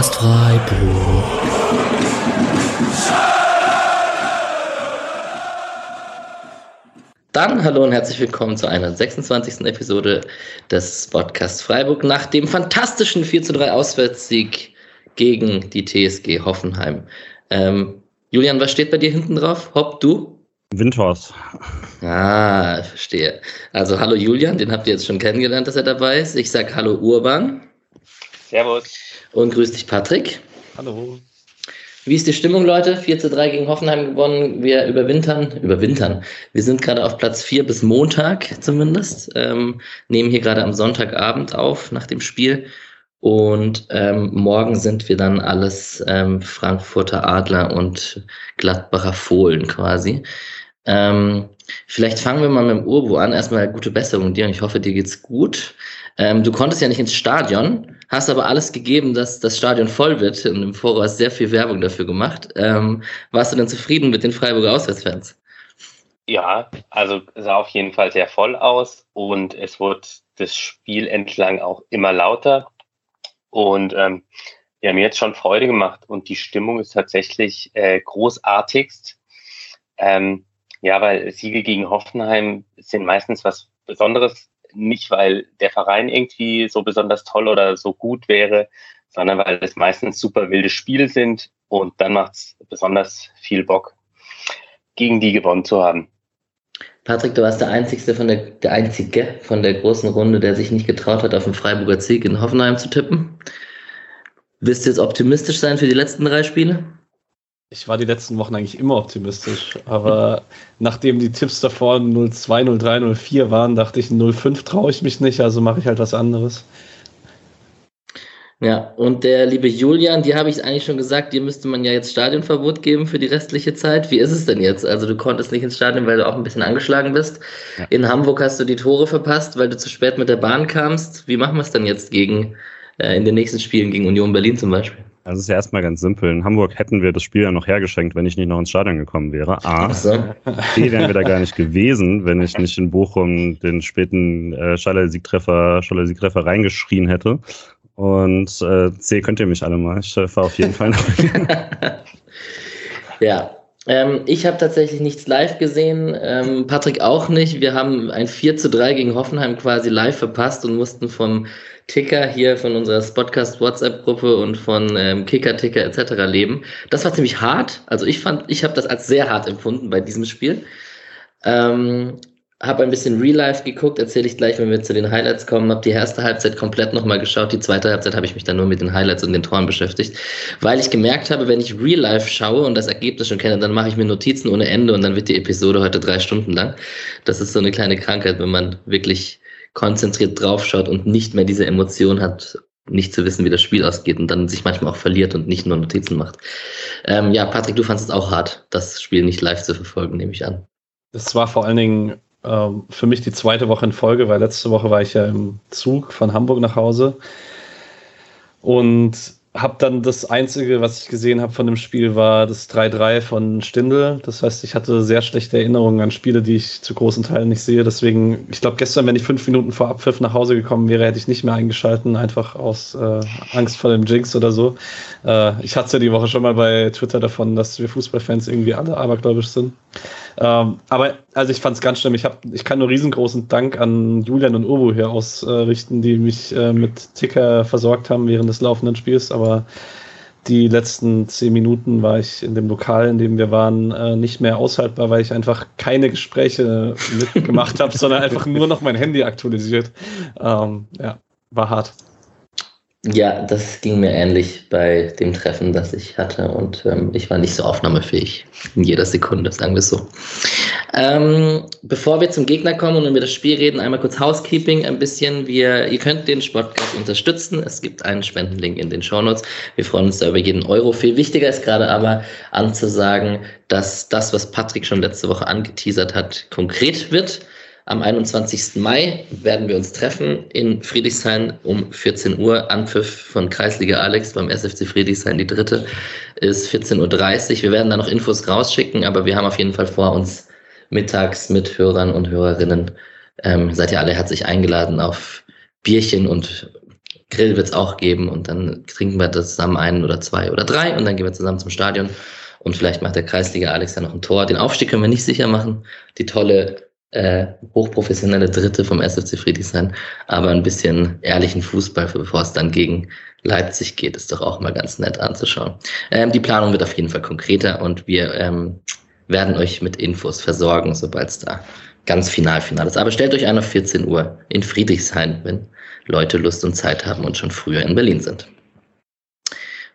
Podcast Freiburg. Dann hallo und herzlich willkommen zu einer 26. Episode des Podcast Freiburg nach dem fantastischen 4 zu 3 Auswärtssieg gegen die TSG Hoffenheim. Ähm, Julian, was steht bei dir hinten drauf? Hopp, du? Windhorst. Ah, verstehe. Also hallo Julian, den habt ihr jetzt schon kennengelernt, dass er dabei ist. Ich sag hallo Urban. Servus. Und grüß dich Patrick. Hallo. Wie ist die Stimmung, Leute? 4 zu 3 gegen Hoffenheim gewonnen. Wir überwintern, überwintern. Wir sind gerade auf Platz 4 bis Montag zumindest. Ähm, nehmen hier gerade am Sonntagabend auf nach dem Spiel. Und ähm, morgen sind wir dann alles ähm, Frankfurter Adler und Gladbacher Fohlen quasi. Ähm, vielleicht fangen wir mal mit dem Urbu an. Erstmal gute Besserung dir und ich hoffe, dir geht's gut. Ähm, du konntest ja nicht ins Stadion, hast aber alles gegeben, dass das Stadion voll wird und im Voraus sehr viel Werbung dafür gemacht. Ähm, warst du denn zufrieden mit den Freiburger Auswärtsfans? Ja, also sah auf jeden Fall sehr voll aus und es wurde das Spiel entlang auch immer lauter. Und ähm, wir haben jetzt schon Freude gemacht und die Stimmung ist tatsächlich äh, großartigst. Ähm, ja, weil Siege gegen Hoffenheim sind meistens was Besonderes. Nicht, weil der Verein irgendwie so besonders toll oder so gut wäre, sondern weil es meistens super wilde Spiele sind und dann macht es besonders viel Bock, gegen die gewonnen zu haben. Patrick, du warst der Einzige von der, der Einzige von der großen Runde, der sich nicht getraut hat, auf den Freiburger Sieg in Hoffenheim zu tippen. Willst du jetzt optimistisch sein für die letzten drei Spiele? Ich war die letzten Wochen eigentlich immer optimistisch, aber nachdem die Tipps davor 0-2, 0-3, 0-4 waren, dachte ich, 0-5 traue ich mich nicht, also mache ich halt was anderes. Ja, und der liebe Julian, die habe ich eigentlich schon gesagt, dir müsste man ja jetzt Stadionverbot geben für die restliche Zeit. Wie ist es denn jetzt? Also du konntest nicht ins Stadion, weil du auch ein bisschen angeschlagen bist. Ja. In Hamburg hast du die Tore verpasst, weil du zu spät mit der Bahn kamst. Wie machen wir es dann jetzt gegen äh, in den nächsten Spielen gegen Union Berlin zum Beispiel? Also es ist ja erstmal ganz simpel. In Hamburg hätten wir das Spiel ja noch hergeschenkt, wenn ich nicht noch ins Stadion gekommen wäre. A. So. B wären wir da gar nicht gewesen, wenn ich nicht in Bochum den späten äh, Schaller-Siegtreffer Schaller reingeschrien hätte. Und äh, C könnt ihr mich alle mal. Ich äh, fahre auf jeden Fall nach. ja, ähm, ich habe tatsächlich nichts live gesehen, ähm, Patrick auch nicht. Wir haben ein 4 zu 3 gegen Hoffenheim quasi live verpasst und mussten vom Ticker hier von unserer Spotcast WhatsApp-Gruppe und von ähm, Kicker, Ticker etc. leben. Das war ziemlich hart. Also ich fand, ich habe das als sehr hart empfunden bei diesem Spiel. Ähm, habe ein bisschen Real Life geguckt, erzähle ich gleich, wenn wir zu den Highlights kommen. Habe die erste Halbzeit komplett nochmal geschaut. Die zweite Halbzeit habe ich mich dann nur mit den Highlights und den Toren beschäftigt, weil ich gemerkt habe, wenn ich Real Life schaue und das Ergebnis schon kenne, dann mache ich mir Notizen ohne Ende und dann wird die Episode heute drei Stunden lang. Das ist so eine kleine Krankheit, wenn man wirklich konzentriert draufschaut und nicht mehr diese Emotion hat, nicht zu wissen, wie das Spiel ausgeht und dann sich manchmal auch verliert und nicht nur Notizen macht. Ähm, ja, Patrick, du fandest es auch hart, das Spiel nicht live zu verfolgen, nehme ich an. Das war vor allen Dingen ähm, für mich die zweite Woche in Folge, weil letzte Woche war ich ja im Zug von Hamburg nach Hause. Und habe dann das Einzige, was ich gesehen habe von dem Spiel, war das 3-3 von Stindl. Das heißt, ich hatte sehr schlechte Erinnerungen an Spiele, die ich zu großen Teilen nicht sehe. Deswegen, ich glaube, gestern, wenn ich fünf Minuten vor Abpfiff nach Hause gekommen wäre, hätte ich nicht mehr eingeschalten, einfach aus äh, Angst vor dem Jinx oder so. Äh, ich hatte die Woche schon mal bei Twitter davon, dass wir Fußballfans irgendwie alle abergläubisch sind. Ähm, aber also ich fand es ganz schlimm. Ich, hab, ich kann nur riesengroßen Dank an Julian und Urbu hier ausrichten, die mich äh, mit Ticker versorgt haben während des laufenden Spiels. Aber die letzten zehn Minuten war ich in dem Lokal, in dem wir waren, äh, nicht mehr aushaltbar, weil ich einfach keine Gespräche mitgemacht habe, sondern einfach nur noch mein Handy aktualisiert. Ähm, ja, war hart. Ja, das ging mir ähnlich bei dem Treffen, das ich hatte und ähm, ich war nicht so aufnahmefähig in jeder Sekunde, sagen wir es so. Ähm, bevor wir zum Gegner kommen und über das Spiel reden, einmal kurz Housekeeping ein bisschen. Wir, ihr könnt den Sportcast unterstützen. Es gibt einen Spendenlink in den Shownotes. Wir freuen uns da über jeden Euro. Viel wichtiger ist gerade aber anzusagen, dass das, was Patrick schon letzte Woche angeteasert hat, konkret wird. Am 21. Mai werden wir uns treffen in Friedrichshain um 14 Uhr. Anpfiff von Kreisliga Alex beim SFC Friedrichshain. Die dritte ist 14.30 Uhr. Wir werden da noch Infos rausschicken, aber wir haben auf jeden Fall vor, uns mittags mit Hörern und Hörerinnen, ähm, seid ihr alle herzlich eingeladen auf Bierchen und Grill wird es auch geben und dann trinken wir das zusammen einen oder zwei oder drei und dann gehen wir zusammen zum Stadion und vielleicht macht der Kreisliga Alex ja noch ein Tor. Den Aufstieg können wir nicht sicher machen. Die tolle äh, hochprofessionelle Dritte vom SFC Friedrichshain, aber ein bisschen ehrlichen Fußball, bevor es dann gegen Leipzig geht, ist doch auch mal ganz nett anzuschauen. Ähm, die Planung wird auf jeden Fall konkreter und wir ähm, werden euch mit Infos versorgen, sobald es da ganz final final ist. Aber stellt euch ein auf 14 Uhr in Friedrichshain, wenn Leute Lust und Zeit haben und schon früher in Berlin sind.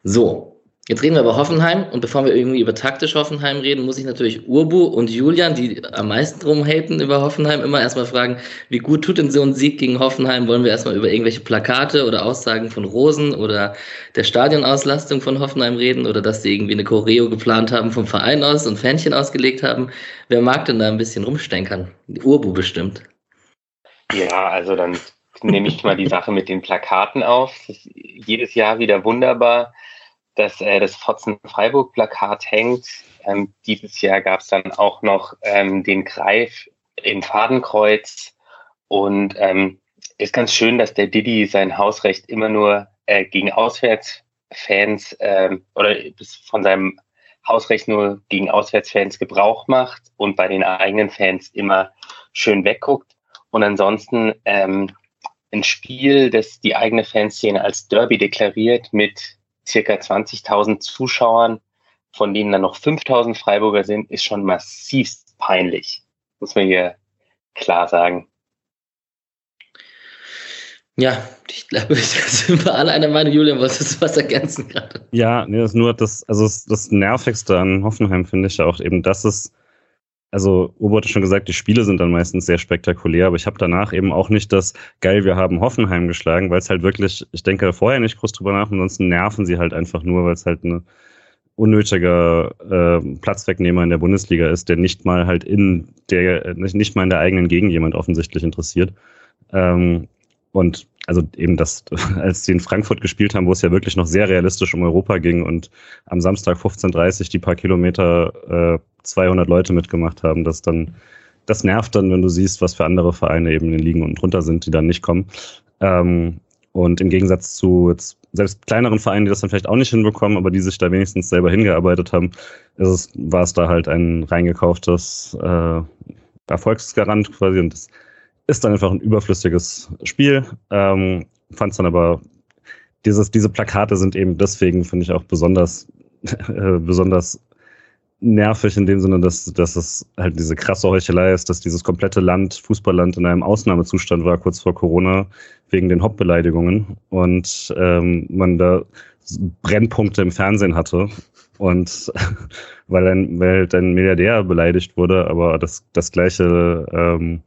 So, Jetzt reden wir über Hoffenheim und bevor wir irgendwie über taktisch Hoffenheim reden, muss ich natürlich Urbu und Julian, die am meisten rumhaten über Hoffenheim, immer erstmal fragen, wie gut tut denn so ein Sieg gegen Hoffenheim? Wollen wir erstmal über irgendwelche Plakate oder Aussagen von Rosen oder der Stadionauslastung von Hoffenheim reden oder dass sie irgendwie eine Choreo geplant haben vom Verein aus und Fähnchen ausgelegt haben? Wer mag denn da ein bisschen rumstenkern? Urbu bestimmt. Ja, also dann nehme ich mal die Sache mit den Plakaten auf. Jedes Jahr wieder wunderbar dass äh, das Fotzen-Freiburg-Plakat hängt. Ähm, dieses Jahr gab es dann auch noch ähm, den Greif im Fadenkreuz. Und ähm, ist ganz schön, dass der Didi sein Hausrecht immer nur äh, gegen Auswärtsfans äh, oder von seinem Hausrecht nur gegen Auswärtsfans Gebrauch macht und bei den eigenen Fans immer schön wegguckt. Und ansonsten ähm, ein Spiel, das die eigene Fanszene als Derby deklariert mit circa 20.000 Zuschauern, von denen dann noch 5.000 Freiburger sind, ist schon massivst peinlich. Muss man hier klar sagen. Ja, ich glaube, wir sind alle einer Meinung. Julian, wolltest du was ergänzen gerade? Ja, nee, das ist nur das, also das, das Nervigste an Hoffenheim finde ich ja auch eben, dass es also Ubo hat schon gesagt, die Spiele sind dann meistens sehr spektakulär, aber ich habe danach eben auch nicht das geil, wir haben Hoffenheim geschlagen, weil es halt wirklich, ich denke vorher nicht groß drüber nach, ansonsten nerven sie halt einfach nur, weil es halt eine unnötiger äh, Platzwegnehmer in der Bundesliga ist, der nicht mal halt in der, nicht, nicht mal in der eigenen Gegend jemand offensichtlich interessiert. Ähm, und also eben das, als sie in Frankfurt gespielt haben, wo es ja wirklich noch sehr realistisch um Europa ging und am Samstag 15.30 die paar Kilometer äh, 200 Leute mitgemacht haben, das dann, das nervt dann, wenn du siehst, was für andere Vereine eben in den Ligen unten drunter sind, die dann nicht kommen. Ähm, und im Gegensatz zu jetzt selbst kleineren Vereinen, die das dann vielleicht auch nicht hinbekommen, aber die sich da wenigstens selber hingearbeitet haben, ist es, war es da halt ein reingekauftes äh, Erfolgsgarant quasi und das ist dann einfach ein überflüssiges Spiel. Ähm, Fand es dann aber, dieses, diese Plakate sind eben deswegen, finde ich, auch besonders, äh, besonders nervig in dem Sinne, dass, dass es halt diese krasse Heuchelei ist, dass dieses komplette Land, Fußballland in einem Ausnahmezustand war, kurz vor Corona, wegen den Hauptbeleidigungen und ähm, man da Brennpunkte im Fernsehen hatte und weil ein, weil halt ein Milliardär beleidigt wurde, aber das, das gleiche ähm,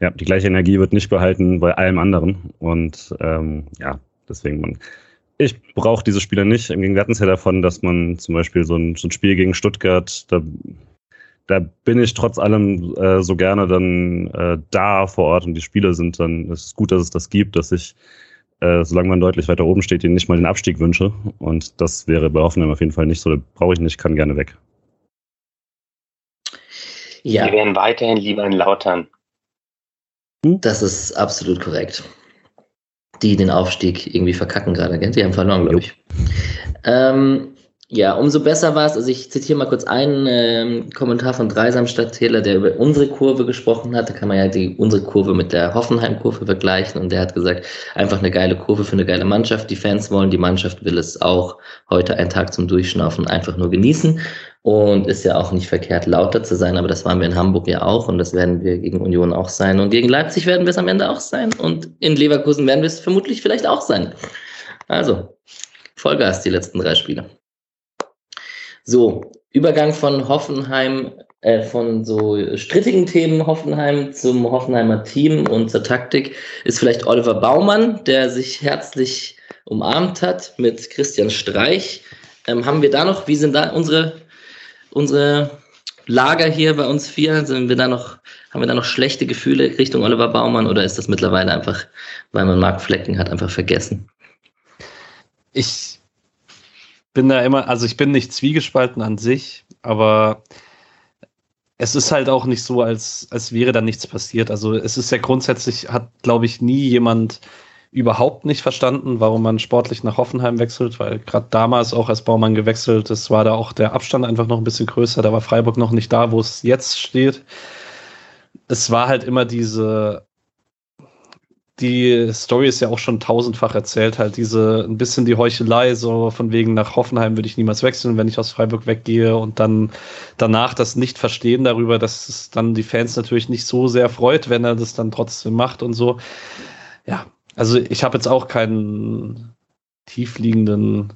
ja, die gleiche Energie wird nicht behalten bei allem anderen. Und ähm, ja, deswegen man. Ich brauche diese Spieler nicht. Im Gegenteil davon, dass man zum Beispiel so ein, so ein Spiel gegen Stuttgart, da, da bin ich trotz allem äh, so gerne dann äh, da vor Ort und die Spieler sind dann, es ist gut, dass es das gibt, dass ich, äh, solange man deutlich weiter oben steht, ihnen nicht mal den Abstieg wünsche. Und das wäre bei Hoffenheim auf jeden Fall nicht so. Brauche ich nicht, kann gerne weg. Ja. Wir werden weiterhin lieber in Lautern. Das ist absolut korrekt. Die den Aufstieg irgendwie verkacken gerade? Die haben verloren, glaube ich. Ähm, ja, umso besser war es. Also ich zitiere mal kurz einen ähm, Kommentar von Dreisam Stadttäler, der über unsere Kurve gesprochen hat. Da kann man ja die, unsere Kurve mit der Hoffenheim-Kurve vergleichen. Und der hat gesagt, einfach eine geile Kurve für eine geile Mannschaft. Die Fans wollen, die Mannschaft will es auch heute einen Tag zum Durchschnaufen einfach nur genießen. Und ist ja auch nicht verkehrt, lauter zu sein, aber das waren wir in Hamburg ja auch und das werden wir gegen Union auch sein. Und gegen Leipzig werden wir es am Ende auch sein. Und in Leverkusen werden wir es vermutlich vielleicht auch sein. Also, Vollgas die letzten drei Spiele. So, Übergang von Hoffenheim, äh, von so strittigen Themen Hoffenheim zum Hoffenheimer Team und zur Taktik ist vielleicht Oliver Baumann, der sich herzlich umarmt hat mit Christian Streich. Ähm, haben wir da noch, wie sind da unsere unsere Lager hier bei uns vier? Sind wir da noch, haben wir da noch schlechte Gefühle Richtung Oliver Baumann oder ist das mittlerweile einfach, weil man Mark Flecken hat, einfach vergessen? Ich bin da immer, also ich bin nicht zwiegespalten an sich, aber es ist halt auch nicht so, als, als wäre da nichts passiert. Also es ist ja grundsätzlich, hat, glaube ich, nie jemand überhaupt nicht verstanden, warum man sportlich nach Hoffenheim wechselt, weil gerade damals auch als Baumann gewechselt ist, war da auch der Abstand einfach noch ein bisschen größer. Da war Freiburg noch nicht da, wo es jetzt steht. Es war halt immer diese die Story ist ja auch schon tausendfach erzählt, halt diese ein bisschen die Heuchelei, so von wegen nach Hoffenheim würde ich niemals wechseln, wenn ich aus Freiburg weggehe und dann danach das Nicht-Verstehen darüber, dass es dann die Fans natürlich nicht so sehr freut, wenn er das dann trotzdem macht und so. Ja, also ich habe jetzt auch keinen tiefliegenden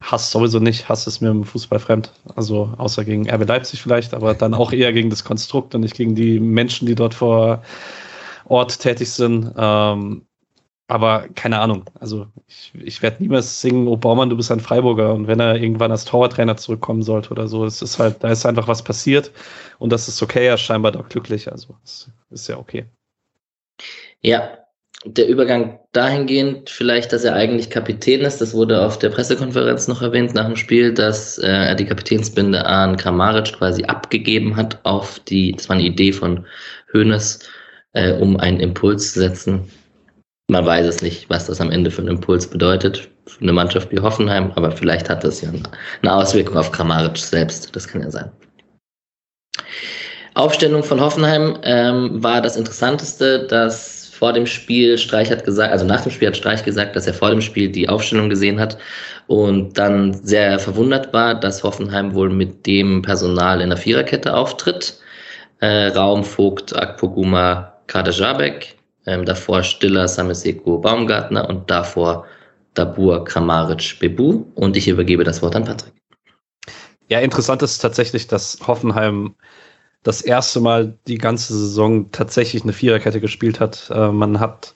Hass sowieso nicht. Hass ist mir im Fußball fremd. Also außer gegen RB Leipzig vielleicht, aber dann auch eher gegen das Konstrukt und nicht gegen die Menschen, die dort vor Ort tätig sind. Ähm, aber keine Ahnung. Also ich, ich werde niemals singen, oh Baumann, du bist ein Freiburger. Und wenn er irgendwann als Torwarttrainer zurückkommen sollte oder so, es ist halt, da ist einfach was passiert und das ist okay, er ist scheinbar doch glücklich. Also es ist ja okay. Ja, der Übergang dahingehend vielleicht, dass er eigentlich Kapitän ist, das wurde auf der Pressekonferenz noch erwähnt nach dem Spiel, dass äh, er die Kapitänsbinde an Kramaric quasi abgegeben hat auf die, das war eine Idee von Hoeneß, äh, um einen Impuls zu setzen. Man weiß es nicht, was das am Ende für einen Impuls bedeutet für eine Mannschaft wie Hoffenheim, aber vielleicht hat das ja eine Auswirkung auf Kramaric selbst. Das kann ja sein. Aufstellung von Hoffenheim ähm, war das Interessanteste, dass vor dem Spiel Streich hat gesagt, also nach dem Spiel hat Streich gesagt, dass er vor dem Spiel die Aufstellung gesehen hat und dann sehr verwundert war, dass Hoffenheim wohl mit dem Personal in der Viererkette auftritt. Äh, Raum, Vogt, Akpoguma, Kader Jabek, ähm, davor Stiller, Sameseko, Baumgartner und davor Dabur, Kramaric, Bebu. Und ich übergebe das Wort an Patrick. Ja, interessant ist tatsächlich, dass Hoffenheim das erste Mal die ganze Saison tatsächlich eine Viererkette gespielt hat. Äh, man hat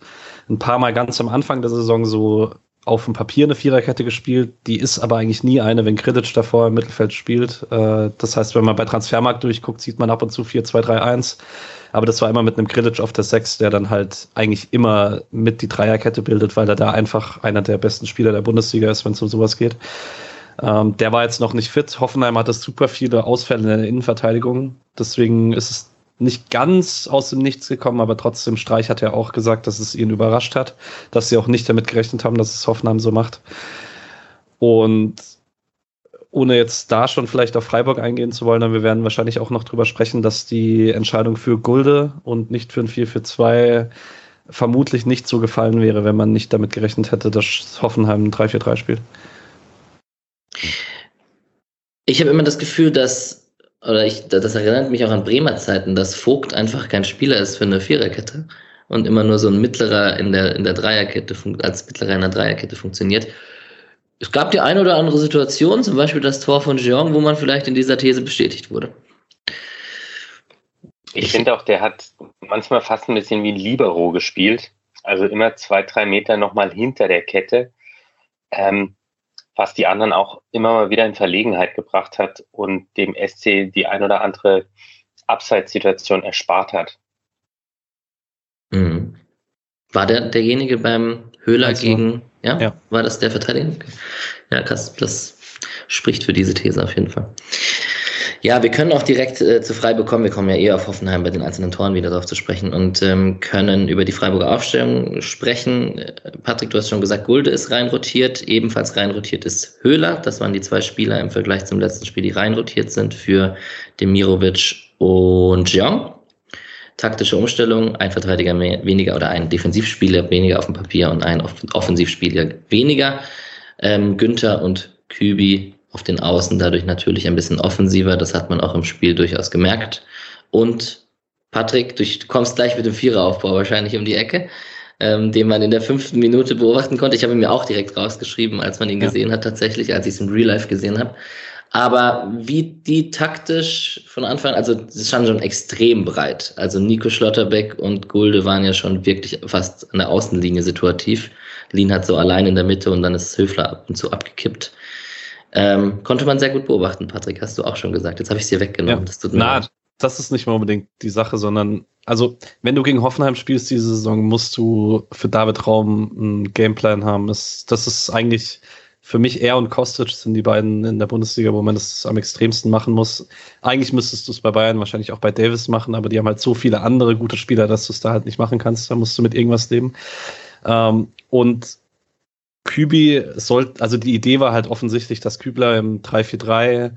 ein paar Mal ganz am Anfang der Saison so auf dem Papier eine Viererkette gespielt, die ist aber eigentlich nie eine, wenn Kredic davor im Mittelfeld spielt. Äh, das heißt, wenn man bei Transfermarkt durchguckt, sieht man ab und zu 4-2-3-1. Aber das war immer mit einem Kredic auf der 6, der dann halt eigentlich immer mit die Dreierkette bildet, weil er da einfach einer der besten Spieler der Bundesliga ist, wenn es um sowas geht. Ähm, der war jetzt noch nicht fit. Hoffenheim hatte super viele Ausfälle in der Innenverteidigung. Deswegen ist es nicht ganz aus dem Nichts gekommen, aber trotzdem, Streich hat ja auch gesagt, dass es ihn überrascht hat, dass sie auch nicht damit gerechnet haben, dass es Hoffenheim so macht. Und ohne jetzt da schon vielleicht auf Freiburg eingehen zu wollen, dann wir werden wahrscheinlich auch noch drüber sprechen, dass die Entscheidung für Gulde und nicht für ein 4-4-2 vermutlich nicht so gefallen wäre, wenn man nicht damit gerechnet hätte, dass Hoffenheim ein 3-4-3 spielt. Ich habe immer das Gefühl, dass oder ich, das erinnert mich auch an Bremer Zeiten, dass Vogt einfach kein Spieler ist für eine Viererkette und immer nur so ein Mittlerer in der, in der Dreierkette, als Mittlerer in der Dreierkette funktioniert. Es gab die eine oder andere Situation, zum Beispiel das Tor von Jeong, wo man vielleicht in dieser These bestätigt wurde. Ich finde auch, der hat manchmal fast ein bisschen wie ein Libero gespielt. Also immer zwei, drei Meter nochmal hinter der Kette. Ähm, was die anderen auch immer mal wieder in Verlegenheit gebracht hat und dem SC die ein oder andere Abseitssituation erspart hat. Mhm. War der derjenige beim Höhler also, gegen, ja? ja? War das der Verteidiger? Ja, krass, das spricht für diese These auf jeden Fall. Ja, wir können auch direkt äh, zu Freiburg kommen. Wir kommen ja eher auf Hoffenheim bei den einzelnen Toren wieder darauf zu sprechen und ähm, können über die Freiburger Aufstellung sprechen. Patrick, du hast schon gesagt, Gulde ist reinrotiert. Ebenfalls reinrotiert ist Höhler. Das waren die zwei Spieler im Vergleich zum letzten Spiel, die reinrotiert sind für Demirovic und Jean. Taktische Umstellung, ein Verteidiger mehr, weniger oder ein Defensivspieler weniger auf dem Papier und ein Offensivspieler weniger. Ähm, Günther und Kübi auf den Außen dadurch natürlich ein bisschen offensiver. Das hat man auch im Spiel durchaus gemerkt. Und Patrick, du kommst gleich mit dem Viereraufbau wahrscheinlich um die Ecke, ähm, den man in der fünften Minute beobachten konnte. Ich habe ihn mir auch direkt rausgeschrieben, als man ihn ja. gesehen hat, tatsächlich, als ich es im Real Life gesehen habe. Aber wie die taktisch von Anfang, also es ist schon, schon extrem breit. Also Nico Schlotterbeck und Gulde waren ja schon wirklich fast an der Außenlinie situativ. Lien hat so allein in der Mitte und dann ist Höfler ab und zu abgekippt. Ähm, konnte man sehr gut beobachten, Patrick, hast du auch schon gesagt. Jetzt habe ich es dir weggenommen. Ja. Das tut mir Na, leid. das ist nicht mal unbedingt die Sache, sondern, also, wenn du gegen Hoffenheim spielst diese Saison, musst du für David Raum einen Gameplan haben. Das, das ist eigentlich für mich er und Kostic sind die beiden in der Bundesliga, wo man das am extremsten machen muss. Eigentlich müsstest du es bei Bayern wahrscheinlich auch bei Davis machen, aber die haben halt so viele andere gute Spieler, dass du es da halt nicht machen kannst. Da musst du mit irgendwas leben. Ähm, und Kübi sollte, also die Idee war halt offensichtlich, dass Kübler im 3-4-3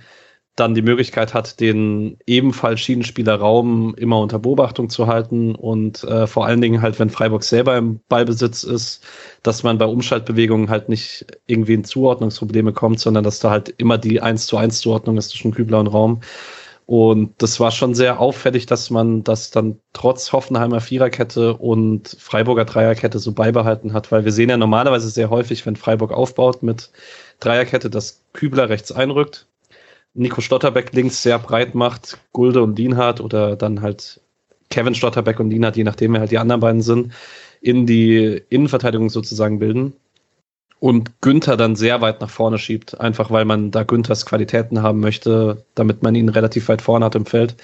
dann die Möglichkeit hat, den ebenfalls Schienenspieler Raum immer unter Beobachtung zu halten und äh, vor allen Dingen halt, wenn Freiburg selber im Ballbesitz ist, dass man bei Umschaltbewegungen halt nicht irgendwie in Zuordnungsprobleme kommt, sondern dass da halt immer die 1 zu 1 Zuordnung ist zwischen Kübler und Raum. Und das war schon sehr auffällig, dass man das dann trotz Hoffenheimer Viererkette und Freiburger Dreierkette so beibehalten hat, weil wir sehen ja normalerweise sehr häufig, wenn Freiburg aufbaut mit Dreierkette, dass Kübler rechts einrückt, Nico Stotterbeck links sehr breit macht, Gulde und Dienhardt oder dann halt Kevin Stotterbeck und Dienhardt, je nachdem wer halt die anderen beiden sind, in die Innenverteidigung sozusagen bilden und Günther dann sehr weit nach vorne schiebt, einfach weil man da Günthers Qualitäten haben möchte, damit man ihn relativ weit vorne hat im Feld.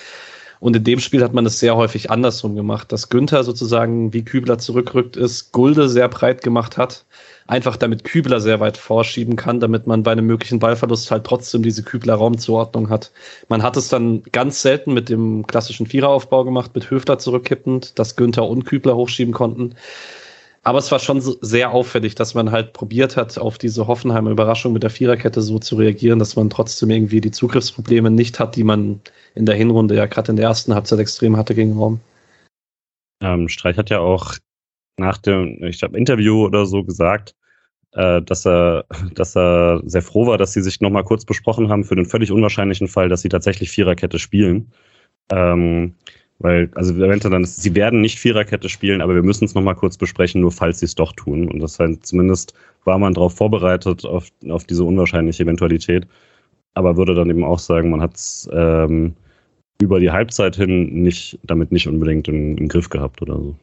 Und in dem Spiel hat man es sehr häufig andersrum gemacht, dass Günther sozusagen wie Kübler zurückrückt ist, Gulde sehr breit gemacht hat, einfach damit Kübler sehr weit vorschieben kann, damit man bei einem möglichen Ballverlust halt trotzdem diese Kübler-Raumzuordnung hat. Man hat es dann ganz selten mit dem klassischen Viereraufbau gemacht, mit Höfler zurückkippend, dass Günther und Kübler hochschieben konnten. Aber es war schon sehr auffällig, dass man halt probiert hat, auf diese Hoffenheimer Überraschung mit der Viererkette so zu reagieren, dass man trotzdem irgendwie die Zugriffsprobleme nicht hat, die man in der Hinrunde ja gerade in der ersten Halbzeit extrem hatte gegen Raum. Ähm, Streich hat ja auch nach dem, ich glaube, Interview oder so gesagt, äh, dass er, dass er sehr froh war, dass sie sich nochmal kurz besprochen haben für den völlig unwahrscheinlichen Fall, dass sie tatsächlich Viererkette spielen. Ähm, weil, also eventuell dann, sie werden nicht Viererkette spielen, aber wir müssen es nochmal kurz besprechen, nur falls sie es doch tun. Und das heißt, zumindest war man darauf vorbereitet, auf, auf diese unwahrscheinliche Eventualität. Aber würde dann eben auch sagen, man hat es ähm, über die Halbzeit hin nicht, damit nicht unbedingt im, im Griff gehabt oder so.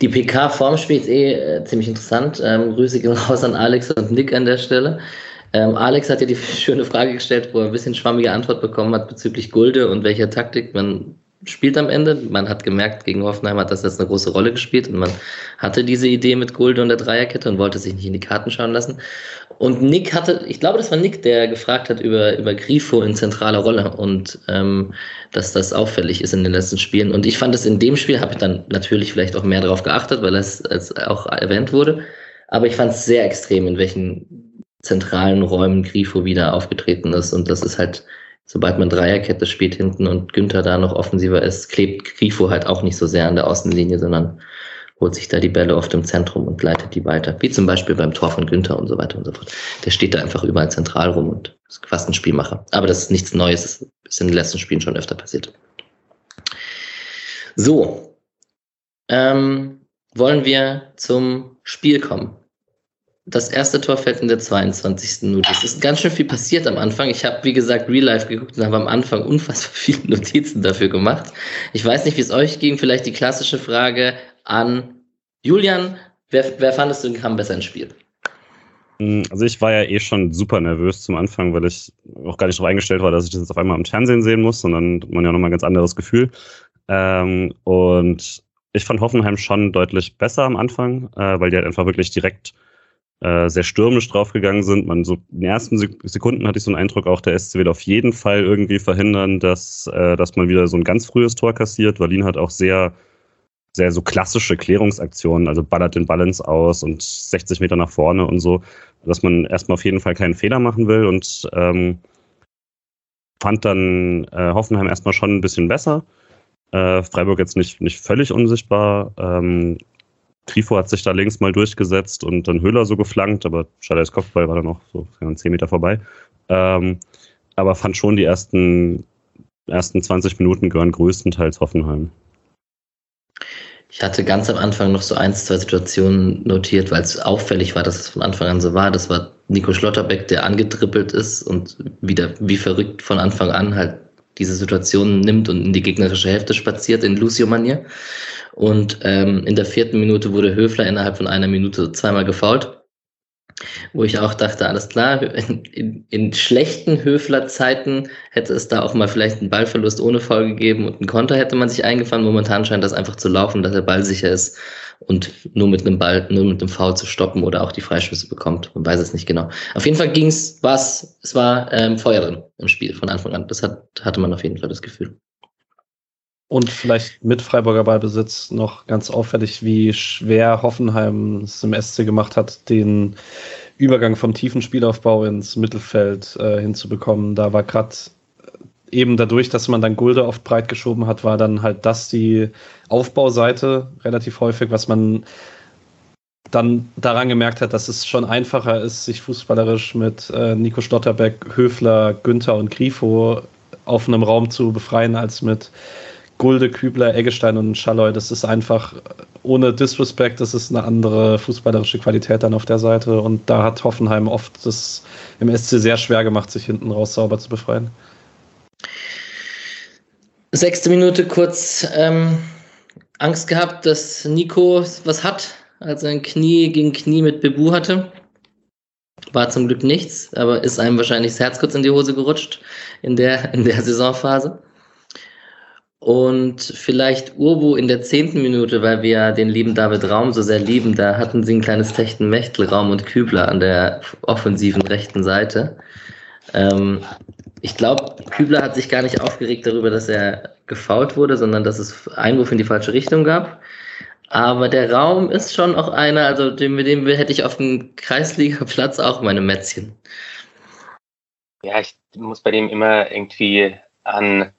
Die PK vorm Spiel ist eh äh, ziemlich interessant. Ähm, Grüße gehen raus an Alex und Nick an der Stelle. Ähm, Alex hat ja die schöne Frage gestellt, wo er ein bisschen schwammige Antwort bekommen hat bezüglich Gulde und welcher Taktik man spielt am Ende. Man hat gemerkt, gegen Hoffenheim hat das jetzt eine große Rolle gespielt und man hatte diese Idee mit Gulde und der Dreierkette und wollte sich nicht in die Karten schauen lassen. Und Nick hatte, ich glaube, das war Nick, der gefragt hat über, über Grifo in zentraler Rolle und ähm, dass das auffällig ist in den letzten Spielen. Und ich fand es in dem Spiel, habe ich dann natürlich vielleicht auch mehr darauf geachtet, weil es als auch erwähnt wurde. Aber ich fand es sehr extrem, in welchen zentralen Räumen Grifo wieder aufgetreten ist. Und das ist halt, sobald man Dreierkette spielt hinten und Günther da noch offensiver ist, klebt Grifo halt auch nicht so sehr an der Außenlinie, sondern holt sich da die Bälle oft im Zentrum und leitet die weiter. Wie zum Beispiel beim Tor von Günther und so weiter und so fort. Der steht da einfach überall zentral rum und ist fast ein Spielmacher. Aber das ist nichts Neues, das ist in den letzten Spielen schon öfter passiert. So. Ähm, wollen wir zum Spiel kommen? Das erste Tor fällt in der 22. Minute. Es ist ganz schön viel passiert am Anfang. Ich habe, wie gesagt, Real Life geguckt und habe am Anfang unfassbar viele Notizen dafür gemacht. Ich weiß nicht, wie es euch ging. Vielleicht die klassische Frage an Julian. Wer, wer fandest du kam besser ins Spiel? Hm, also ich war ja eh schon super nervös zum Anfang, weil ich auch gar nicht darauf eingestellt war, dass ich das jetzt auf einmal im Fernsehen sehen muss, sondern man ja nochmal ein ganz anderes Gefühl. Ähm, und ich fand Hoffenheim schon deutlich besser am Anfang, äh, weil die halt einfach wirklich direkt äh, sehr stürmisch draufgegangen sind. Man so in den ersten Sekunden hatte ich so einen Eindruck, auch der SC wird auf jeden Fall irgendwie verhindern, dass, äh, dass man wieder so ein ganz frühes Tor kassiert. Wallin hat auch sehr, sehr so klassische Klärungsaktionen, also ballert den Balance aus und 60 Meter nach vorne und so, dass man erstmal auf jeden Fall keinen Fehler machen will und ähm, fand dann äh, Hoffenheim erstmal schon ein bisschen besser. Äh, Freiburg jetzt nicht, nicht völlig unsichtbar. Ähm, Trifo hat sich da links mal durchgesetzt und dann Höhler so geflankt, aber Schaders Kopfball war dann noch so 10 Meter vorbei. Ähm, aber fand schon die ersten, ersten 20 Minuten gehören größtenteils Hoffenheim. Ich hatte ganz am Anfang noch so ein, zwei Situationen notiert, weil es auffällig war, dass es von Anfang an so war. Das war Nico Schlotterbeck, der angetrippelt ist und wieder wie verrückt von Anfang an halt diese Situation nimmt und in die gegnerische Hälfte spaziert in Lucio-Manier. Und ähm, in der vierten Minute wurde Höfler innerhalb von einer Minute zweimal gefault. Wo ich auch dachte, alles klar, in, in, schlechten Höfler-Zeiten hätte es da auch mal vielleicht einen Ballverlust ohne Foul gegeben und einen Konter hätte man sich eingefahren. Momentan scheint das einfach zu laufen, dass der Ball sicher ist und nur mit einem Ball, nur mit einem Foul zu stoppen oder auch die Freischüsse bekommt. Man weiß es nicht genau. Auf jeden Fall ging es, was, es war ähm, Feuer drin im Spiel von Anfang an. Das hat, hatte man auf jeden Fall das Gefühl. Und vielleicht mit Freiburger Ballbesitz noch ganz auffällig, wie schwer Hoffenheim es im SC gemacht hat, den Übergang vom tiefen Spielaufbau ins Mittelfeld äh, hinzubekommen. Da war gerade eben dadurch, dass man dann Gulde oft breit geschoben hat, war dann halt das die Aufbauseite relativ häufig, was man dann daran gemerkt hat, dass es schon einfacher ist, sich fußballerisch mit äh, Nico Stotterbeck, Höfler, Günther und Grifo auf einem Raum zu befreien, als mit Gulde, Kübler, Eggestein und Schalloy. Das ist einfach ohne Disrespect, das ist eine andere fußballerische Qualität dann auf der Seite. Und da hat Hoffenheim oft das im SC sehr schwer gemacht, sich hinten raus sauber zu befreien. Sechste Minute kurz ähm, Angst gehabt, dass Nico was hat, als er ein Knie gegen Knie mit Bebu hatte. War zum Glück nichts, aber ist einem wahrscheinlich das Herz kurz in die Hose gerutscht in der, in der Saisonphase. Und vielleicht Urbu in der zehnten Minute, weil wir den lieben David Raum so sehr lieben, da hatten sie ein kleines Techten Mechtel, Raum und Kübler an der offensiven rechten Seite. Ähm, ich glaube, Kübler hat sich gar nicht aufgeregt darüber, dass er gefault wurde, sondern dass es Einwurf in die falsche Richtung gab. Aber der Raum ist schon auch einer, also mit dem hätte ich auf dem Kreisliga-Platz auch meine Mätzchen. Ja, ich muss bei dem immer irgendwie an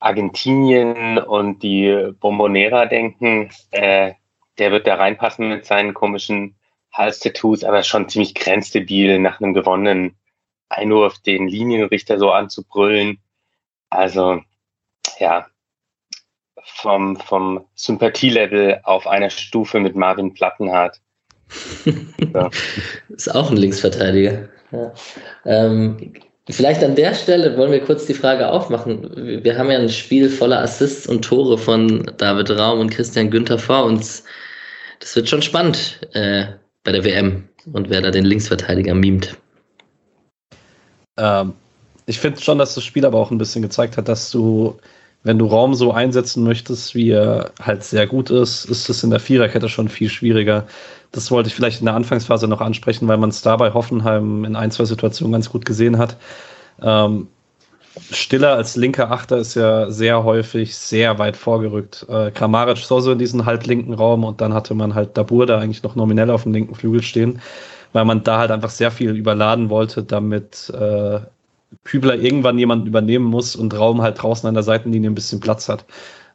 Argentinien und die Bombonera denken, äh, der wird da reinpassen mit seinen komischen Hals-Tattoos, aber schon ziemlich grenzdebil nach einem gewonnenen Einwurf den Linienrichter so anzubrüllen. Also, ja, vom, vom Sympathielevel auf einer Stufe mit Marvin Plattenhardt. ja. Ist auch ein Linksverteidiger. Ja. Ähm, Vielleicht an der Stelle wollen wir kurz die Frage aufmachen. Wir haben ja ein Spiel voller Assists und Tore von David Raum und Christian Günther vor uns. Das wird schon spannend äh, bei der WM und wer da den Linksverteidiger mimt. Ähm, ich finde schon, dass das Spiel aber auch ein bisschen gezeigt hat, dass du, wenn du Raum so einsetzen möchtest, wie er halt sehr gut ist, ist es in der Viererkette schon viel schwieriger. Das wollte ich vielleicht in der Anfangsphase noch ansprechen, weil man es da bei Hoffenheim in ein, zwei Situationen ganz gut gesehen hat. Ähm, Stiller als linker Achter ist ja sehr häufig sehr weit vorgerückt. Äh, Kramaric so in diesen halblinken Raum und dann hatte man halt Dabur da eigentlich noch nominell auf dem linken Flügel stehen, weil man da halt einfach sehr viel überladen wollte, damit äh, Kübler irgendwann jemanden übernehmen muss und Raum halt draußen an der Seitenlinie ein bisschen Platz hat.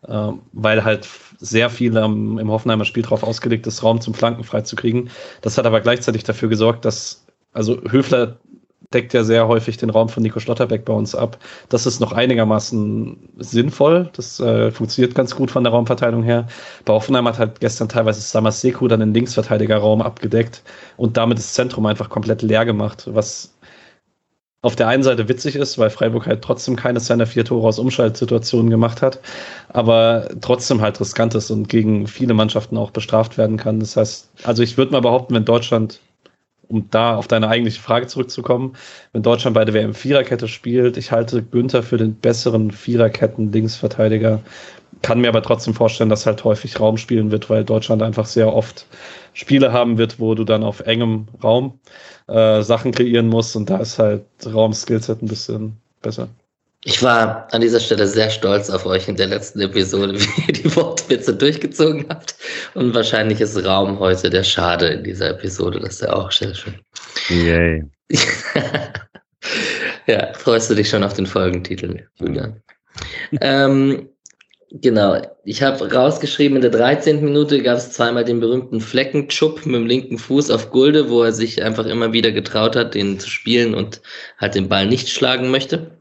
Äh, weil halt sehr viel ähm, im Hoffenheimer Spiel darauf ausgelegt ist, Raum zum Flanken freizukriegen. Das hat aber gleichzeitig dafür gesorgt, dass, also Höfler deckt ja sehr häufig den Raum von Nico Schlotterbeck bei uns ab. Das ist noch einigermaßen sinnvoll. Das äh, funktioniert ganz gut von der Raumverteilung her. Bei Hoffenheim hat halt gestern teilweise Samaseku dann den Linksverteidigerraum abgedeckt und damit das Zentrum einfach komplett leer gemacht, was auf der einen Seite witzig ist, weil Freiburg halt trotzdem keine seiner vier Tore aus Umschaltsituationen gemacht hat, aber trotzdem halt riskant ist und gegen viele Mannschaften auch bestraft werden kann. Das heißt, also ich würde mal behaupten, wenn Deutschland, um da auf deine eigentliche Frage zurückzukommen, wenn Deutschland bei der WM Viererkette spielt, ich halte Günther für den besseren Viererketten-Linksverteidiger, kann mir aber trotzdem vorstellen, dass halt häufig Raum spielen wird, weil Deutschland einfach sehr oft Spiele haben wird, wo du dann auf engem Raum äh, Sachen kreieren musst und da ist halt Raum-Skillset ein bisschen besser. Ich war an dieser Stelle sehr stolz auf euch in der letzten Episode, wie ihr die Wortwitze durchgezogen habt. Und wahrscheinlich ist Raum heute der Schade in dieser Episode. Das ist ja auch sehr schön. Yay. ja, freust du dich schon auf den Folgentitel, Julian? ähm, Genau, ich habe rausgeschrieben, in der 13. Minute gab es zweimal den berühmten Fleckenchup mit dem linken Fuß auf Gulde, wo er sich einfach immer wieder getraut hat, den zu spielen und halt den Ball nicht schlagen möchte.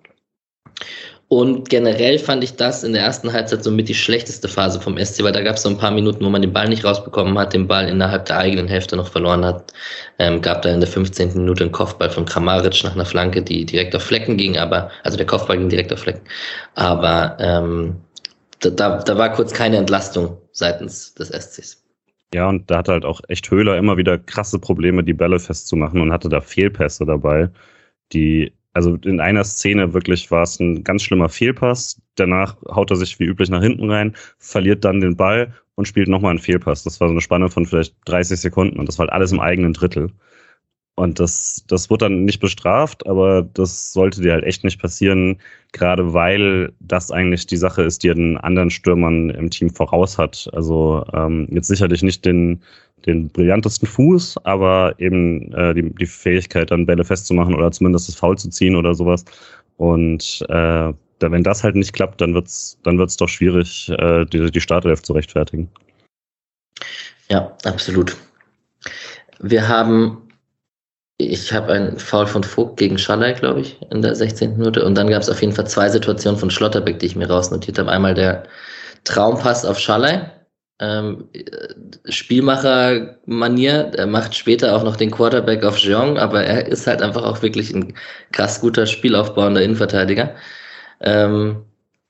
Und generell fand ich das in der ersten Halbzeit somit die schlechteste Phase vom SC, weil da gab es so ein paar Minuten, wo man den Ball nicht rausbekommen hat, den Ball innerhalb der eigenen Hälfte noch verloren hat. Ähm, gab da in der 15. Minute einen Kopfball von Kramaric nach einer Flanke, die direkt auf Flecken ging, aber, also der Kopfball ging direkt auf Flecken. Aber ähm, da, da, da war kurz keine Entlastung seitens des SCs. Ja, und da hatte halt auch echt Höhler immer wieder krasse Probleme, die Bälle festzumachen und hatte da Fehlpässe dabei, die, also in einer Szene wirklich war es ein ganz schlimmer Fehlpass. Danach haut er sich wie üblich nach hinten rein, verliert dann den Ball und spielt nochmal einen Fehlpass. Das war so eine Spanne von vielleicht 30 Sekunden und das war halt alles im eigenen Drittel. Und das, das wird dann nicht bestraft, aber das sollte dir halt echt nicht passieren, gerade weil das eigentlich die Sache ist, die den anderen Stürmern im Team voraus hat. Also ähm, jetzt sicherlich nicht den, den brillantesten Fuß, aber eben äh, die, die Fähigkeit, dann Bälle festzumachen oder zumindest das Foul zu ziehen oder sowas. Und äh, wenn das halt nicht klappt, dann wird's dann wird's doch schwierig, äh, die, die Startelf zu rechtfertigen. Ja, absolut. Wir haben ich habe einen Foul von Vogt gegen Schaller, glaube ich, in der 16. Minute. Und dann gab es auf jeden Fall zwei Situationen von Schlotterbeck, die ich mir rausnotiert habe. Einmal der Traumpass auf Schaller. Ähm, Spielmacher-Manier. Er macht später auch noch den Quarterback auf Jeong, aber er ist halt einfach auch wirklich ein krass guter Spielaufbauender Innenverteidiger. Ähm,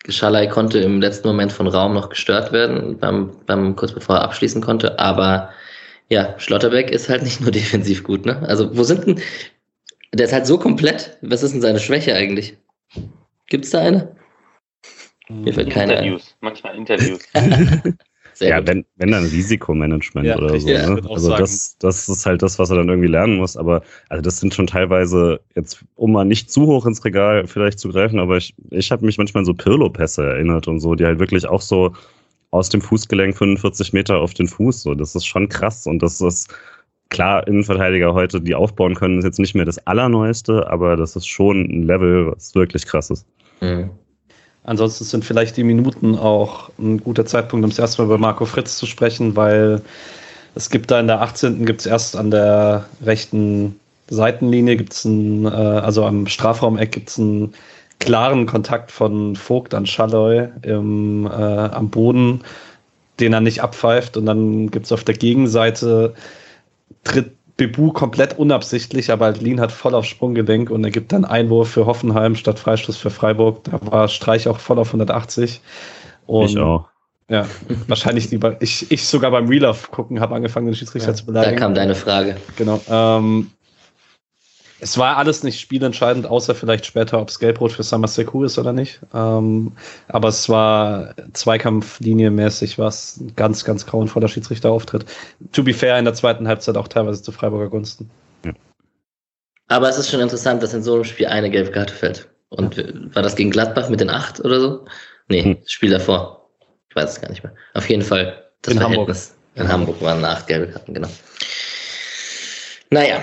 Schalay konnte im letzten Moment von Raum noch gestört werden, beim, beim, kurz bevor er abschließen konnte, aber ja, Schlotterbeck ist halt nicht nur defensiv gut, ne? Also, wo sind denn. Der ist halt so komplett. Was ist denn seine Schwäche eigentlich? Gibt's da eine? Mir fällt keine Interviews, ein. manchmal Interviews. ja, wenn, wenn dann Risikomanagement ja, oder so. Ja, ne? Also das, das ist halt das, was er dann irgendwie lernen muss. Aber also das sind schon teilweise, jetzt um mal nicht zu hoch ins Regal vielleicht zu greifen, aber ich, ich habe mich manchmal an so Pirlo-Pässe erinnert und so, die halt wirklich auch so aus dem Fußgelenk 45 Meter auf den Fuß. So, das ist schon krass und das ist klar, Innenverteidiger heute, die aufbauen können, ist jetzt nicht mehr das Allerneueste, aber das ist schon ein Level, was wirklich krass ist. Mhm. Ansonsten sind vielleicht die Minuten auch ein guter Zeitpunkt, um das erste Mal über Marco Fritz zu sprechen, weil es gibt da in der 18. gibt es erst an der rechten Seitenlinie, gibt's ein, äh, also am Strafraumeck gibt es einen klaren Kontakt von Vogt an Schalloy im, äh, am Boden, den er nicht abpfeift. Und dann gibt es auf der Gegenseite, tritt Bebu komplett unabsichtlich, aber Lien hat voll auf Sprunggelenk und er gibt dann Einwurf für Hoffenheim statt Freistoß für Freiburg. Da war Streich auch voll auf 180. Und ich auch. Ja, wahrscheinlich lieber. Ich, ich sogar beim Real gucken habe angefangen, den Schiedsrichter ja, zu beleidigen. Da kam deine Frage. Genau. Ähm, es war alles nicht spielentscheidend, außer vielleicht später, ob es Gelbrot für Samaseku ist oder nicht. Ähm, aber es war Zweikampflinienmäßig was ein ganz, ganz grauenvoller Schiedsrichterauftritt. To be fair, in der zweiten Halbzeit auch teilweise zu Freiburger Gunsten. Ja. Aber es ist schon interessant, dass in so einem Spiel eine gelbe Karte fällt. Und ja. war das gegen Gladbach mit den acht oder so? Nee, hm. das Spiel davor. Ich weiß es gar nicht mehr. Auf jeden Fall das in Verhältnis. Hamburg. In ja. Hamburg waren acht gelbe Karten, genau. Naja,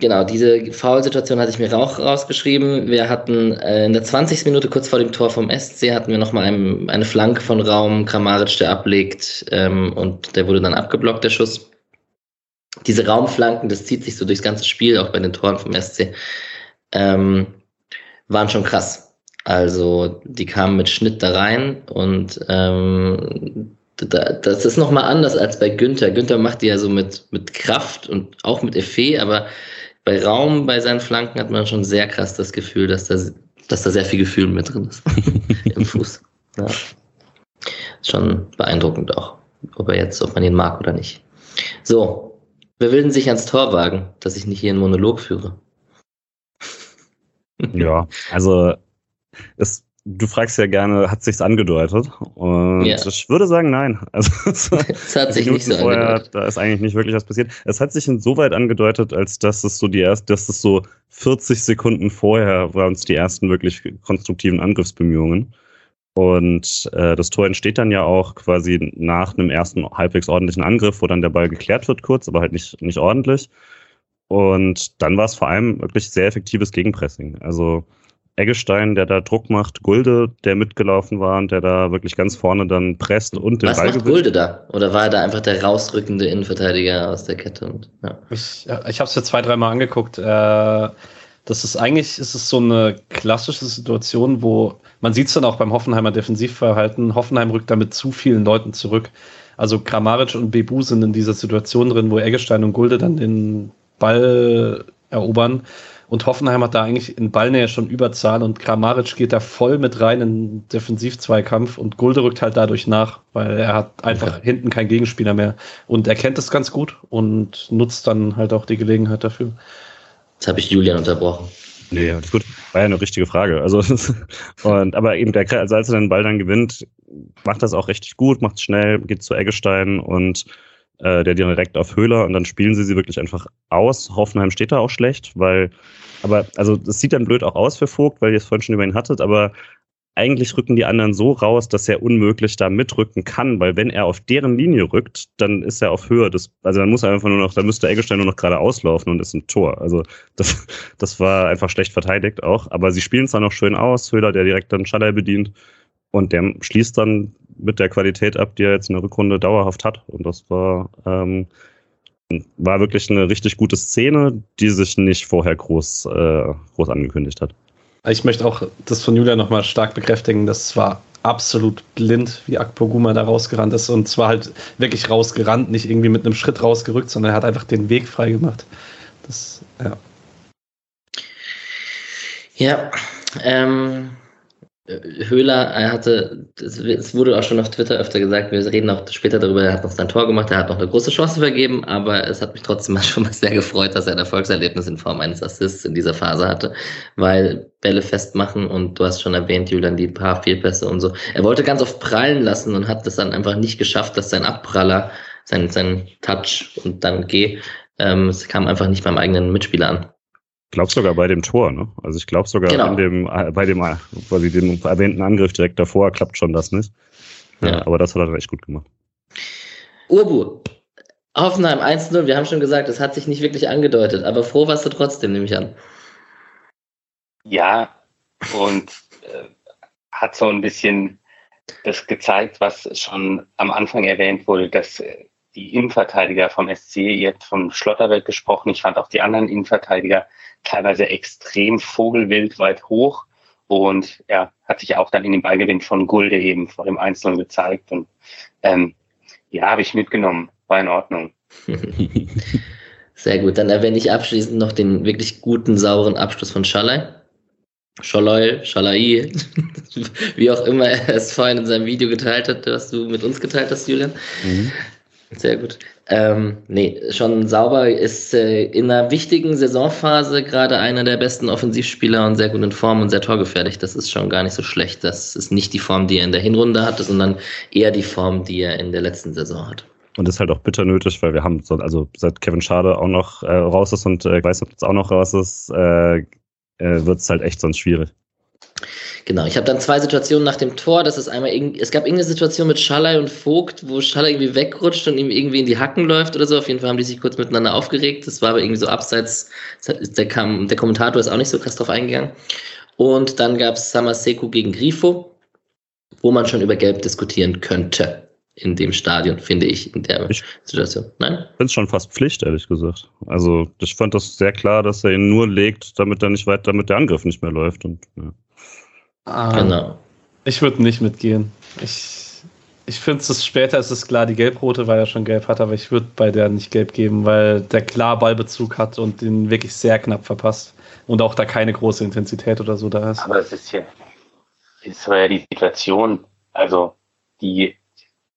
Genau, diese Foul-Situation hatte ich mir auch rausgeschrieben. Wir hatten äh, in der 20. Minute kurz vor dem Tor vom SC hatten wir nochmal ein, eine Flanke von Raum, Kramaric, der ablegt ähm, und der wurde dann abgeblockt, der Schuss. Diese Raumflanken, das zieht sich so durchs ganze Spiel, auch bei den Toren vom SC, ähm, waren schon krass. Also die kamen mit Schnitt da rein und ähm, das ist nochmal anders als bei Günther. Günther macht die ja so mit, mit Kraft und auch mit Effet, aber bei Raum, bei seinen Flanken hat man schon sehr krass das Gefühl, dass da, dass da sehr viel Gefühl mit drin ist im Fuß. Ja. Schon beeindruckend auch, ob er jetzt, ob man ihn mag oder nicht. So, wer will denn sich ans Tor wagen, dass ich nicht hier einen Monolog führe? ja, also es du fragst ja gerne, hat sich's angedeutet? Und ja. ich würde sagen, nein. Also es hat sich nicht so vorher, angedeutet. Da ist eigentlich nicht wirklich was passiert. Es hat sich insoweit angedeutet, als dass es so die erst, dass es so 40 Sekunden vorher waren es die ersten wirklich konstruktiven Angriffsbemühungen. Und äh, das Tor entsteht dann ja auch quasi nach einem ersten halbwegs ordentlichen Angriff, wo dann der Ball geklärt wird kurz, aber halt nicht, nicht ordentlich. Und dann war es vor allem wirklich sehr effektives Gegenpressing. Also Eggestein, der da Druck macht, Gulde, der mitgelaufen war und der da wirklich ganz vorne dann presst und den Was Ball macht Gulde da? Oder war er da einfach der rausrückende Innenverteidiger aus der Kette? Und, ja. Ich, ich habe es ja zwei, dreimal angeguckt. Äh, das ist eigentlich ist es so eine klassische Situation, wo man sieht es dann auch beim Hoffenheimer Defensivverhalten. Hoffenheim rückt da mit zu vielen Leuten zurück. Also Kramaric und Bebu sind in dieser Situation drin, wo Eggestein und Gulde dann den Ball erobern. Und Hoffenheim hat da eigentlich in Ballnähe schon Überzahl und Kramaric geht da voll mit rein in Defensivzweikampf und Gulde rückt halt dadurch nach, weil er hat einfach okay. hinten keinen Gegenspieler mehr und er kennt es ganz gut und nutzt dann halt auch die Gelegenheit dafür. Jetzt habe ich Julian unterbrochen. Nee, alles gut. War ja eine richtige Frage. Also, und, aber eben der, also als er den Ball dann gewinnt, macht das auch richtig gut, macht es schnell, geht zu Eggestein und äh, der direkt auf Höhler und dann spielen sie sie wirklich einfach aus. Hoffenheim steht da auch schlecht, weil, aber, also es sieht dann blöd auch aus für Vogt, weil ihr es vorhin schon über ihn hattet, aber eigentlich rücken die anderen so raus, dass er unmöglich da mitrücken kann, weil wenn er auf deren Linie rückt, dann ist er auf Höhe des, also dann muss er einfach nur noch, dann müsste Eggestein nur noch gerade auslaufen und ist ein Tor. Also das, das war einfach schlecht verteidigt auch. Aber sie spielen es dann noch schön aus. Höhler, der direkt dann Schaller bedient und der schließt dann mit der Qualität ab, die er jetzt in der Rückrunde dauerhaft hat. Und das war, ähm, war wirklich eine richtig gute Szene, die sich nicht vorher groß, äh, groß angekündigt hat. Ich möchte auch das von Julia nochmal stark bekräftigen. Das war absolut blind, wie Akpoguma da rausgerannt ist. Und zwar halt wirklich rausgerannt, nicht irgendwie mit einem Schritt rausgerückt, sondern er hat einfach den Weg frei gemacht. Das, ja. Ja, ähm, Höhler, er hatte, es wurde auch schon auf Twitter öfter gesagt, wir reden auch später darüber, er hat noch sein Tor gemacht, er hat noch eine große Chance vergeben, aber es hat mich trotzdem schon mal sehr gefreut, dass er ein Erfolgserlebnis in Form eines Assists in dieser Phase hatte, weil Bälle festmachen und du hast schon erwähnt, Julian, die paar Fehlpässe und so. Er wollte ganz oft prallen lassen und hat es dann einfach nicht geschafft, dass sein Abpraller, sein, sein Touch und dann G, ähm, es kam einfach nicht beim eigenen Mitspieler an glaube sogar bei dem Tor, ne? Also ich glaube sogar genau. dem, äh, bei dem äh, quasi dem erwähnten Angriff direkt davor klappt schon das nicht. Ja. aber das hat er echt gut gemacht. Urbu, Hoffenheim 1-0, wir haben schon gesagt, es hat sich nicht wirklich angedeutet, aber froh warst du trotzdem, nehme ich an. Ja, und äh, hat so ein bisschen das gezeigt, was schon am Anfang erwähnt wurde, dass äh, die Innenverteidiger vom SC, jetzt vom Schlotterberg gesprochen, ich fand auch die anderen Innenverteidiger teilweise extrem vogelwild weit hoch und ja, hat sich auch dann in dem Ballgewinn von Gulde eben vor dem Einzelnen gezeigt und ähm, ja, habe ich mitgenommen, war in Ordnung. Sehr gut, dann erwähne ich abschließend noch den wirklich guten, sauren Abschluss von Schalay. Scholoi, Schalai, wie auch immer er es vorhin in seinem Video geteilt hat, was du mit uns geteilt hast, Julian. Mhm. Sehr gut. Ähm, nee, schon sauber ist äh, in einer wichtigen Saisonphase gerade einer der besten Offensivspieler und sehr gut in Form und sehr torgefährlich. Das ist schon gar nicht so schlecht. Das ist nicht die Form, die er in der Hinrunde hatte, sondern eher die Form, die er in der letzten Saison hat. Und ist halt auch bitter nötig, weil wir haben, so, also seit Kevin Schade auch noch äh, raus ist und äh, Weißer jetzt auch noch raus ist, äh, äh, wird es halt echt sonst schwierig. Genau, ich habe dann zwei Situationen nach dem Tor. Das ist einmal, es gab irgendeine Situation mit Schallei und Vogt, wo Schallei irgendwie wegrutscht und ihm irgendwie in die Hacken läuft oder so. Auf jeden Fall haben die sich kurz miteinander aufgeregt. Das war aber irgendwie so abseits. Der, kam, der Kommentator ist auch nicht so krass drauf eingegangen. Und dann gab es Samaseku gegen Grifo, wo man schon über Gelb diskutieren könnte in dem Stadion, finde ich, in der ich Situation. Nein? Ich finde es schon fast Pflicht, ehrlich gesagt. Also ich fand das sehr klar, dass er ihn nur legt, damit er nicht weiter, damit der Angriff nicht mehr läuft. Und, ja. Ah, genau. Ich würde nicht mitgehen. Ich, ich finde es später ist es klar, die Gelbrote, weil er schon gelb hat, aber ich würde bei der nicht gelb geben, weil der klar Ballbezug hat und den wirklich sehr knapp verpasst. Und auch da keine große Intensität oder so da ist. Aber es ist ja, es war ja die Situation, also die,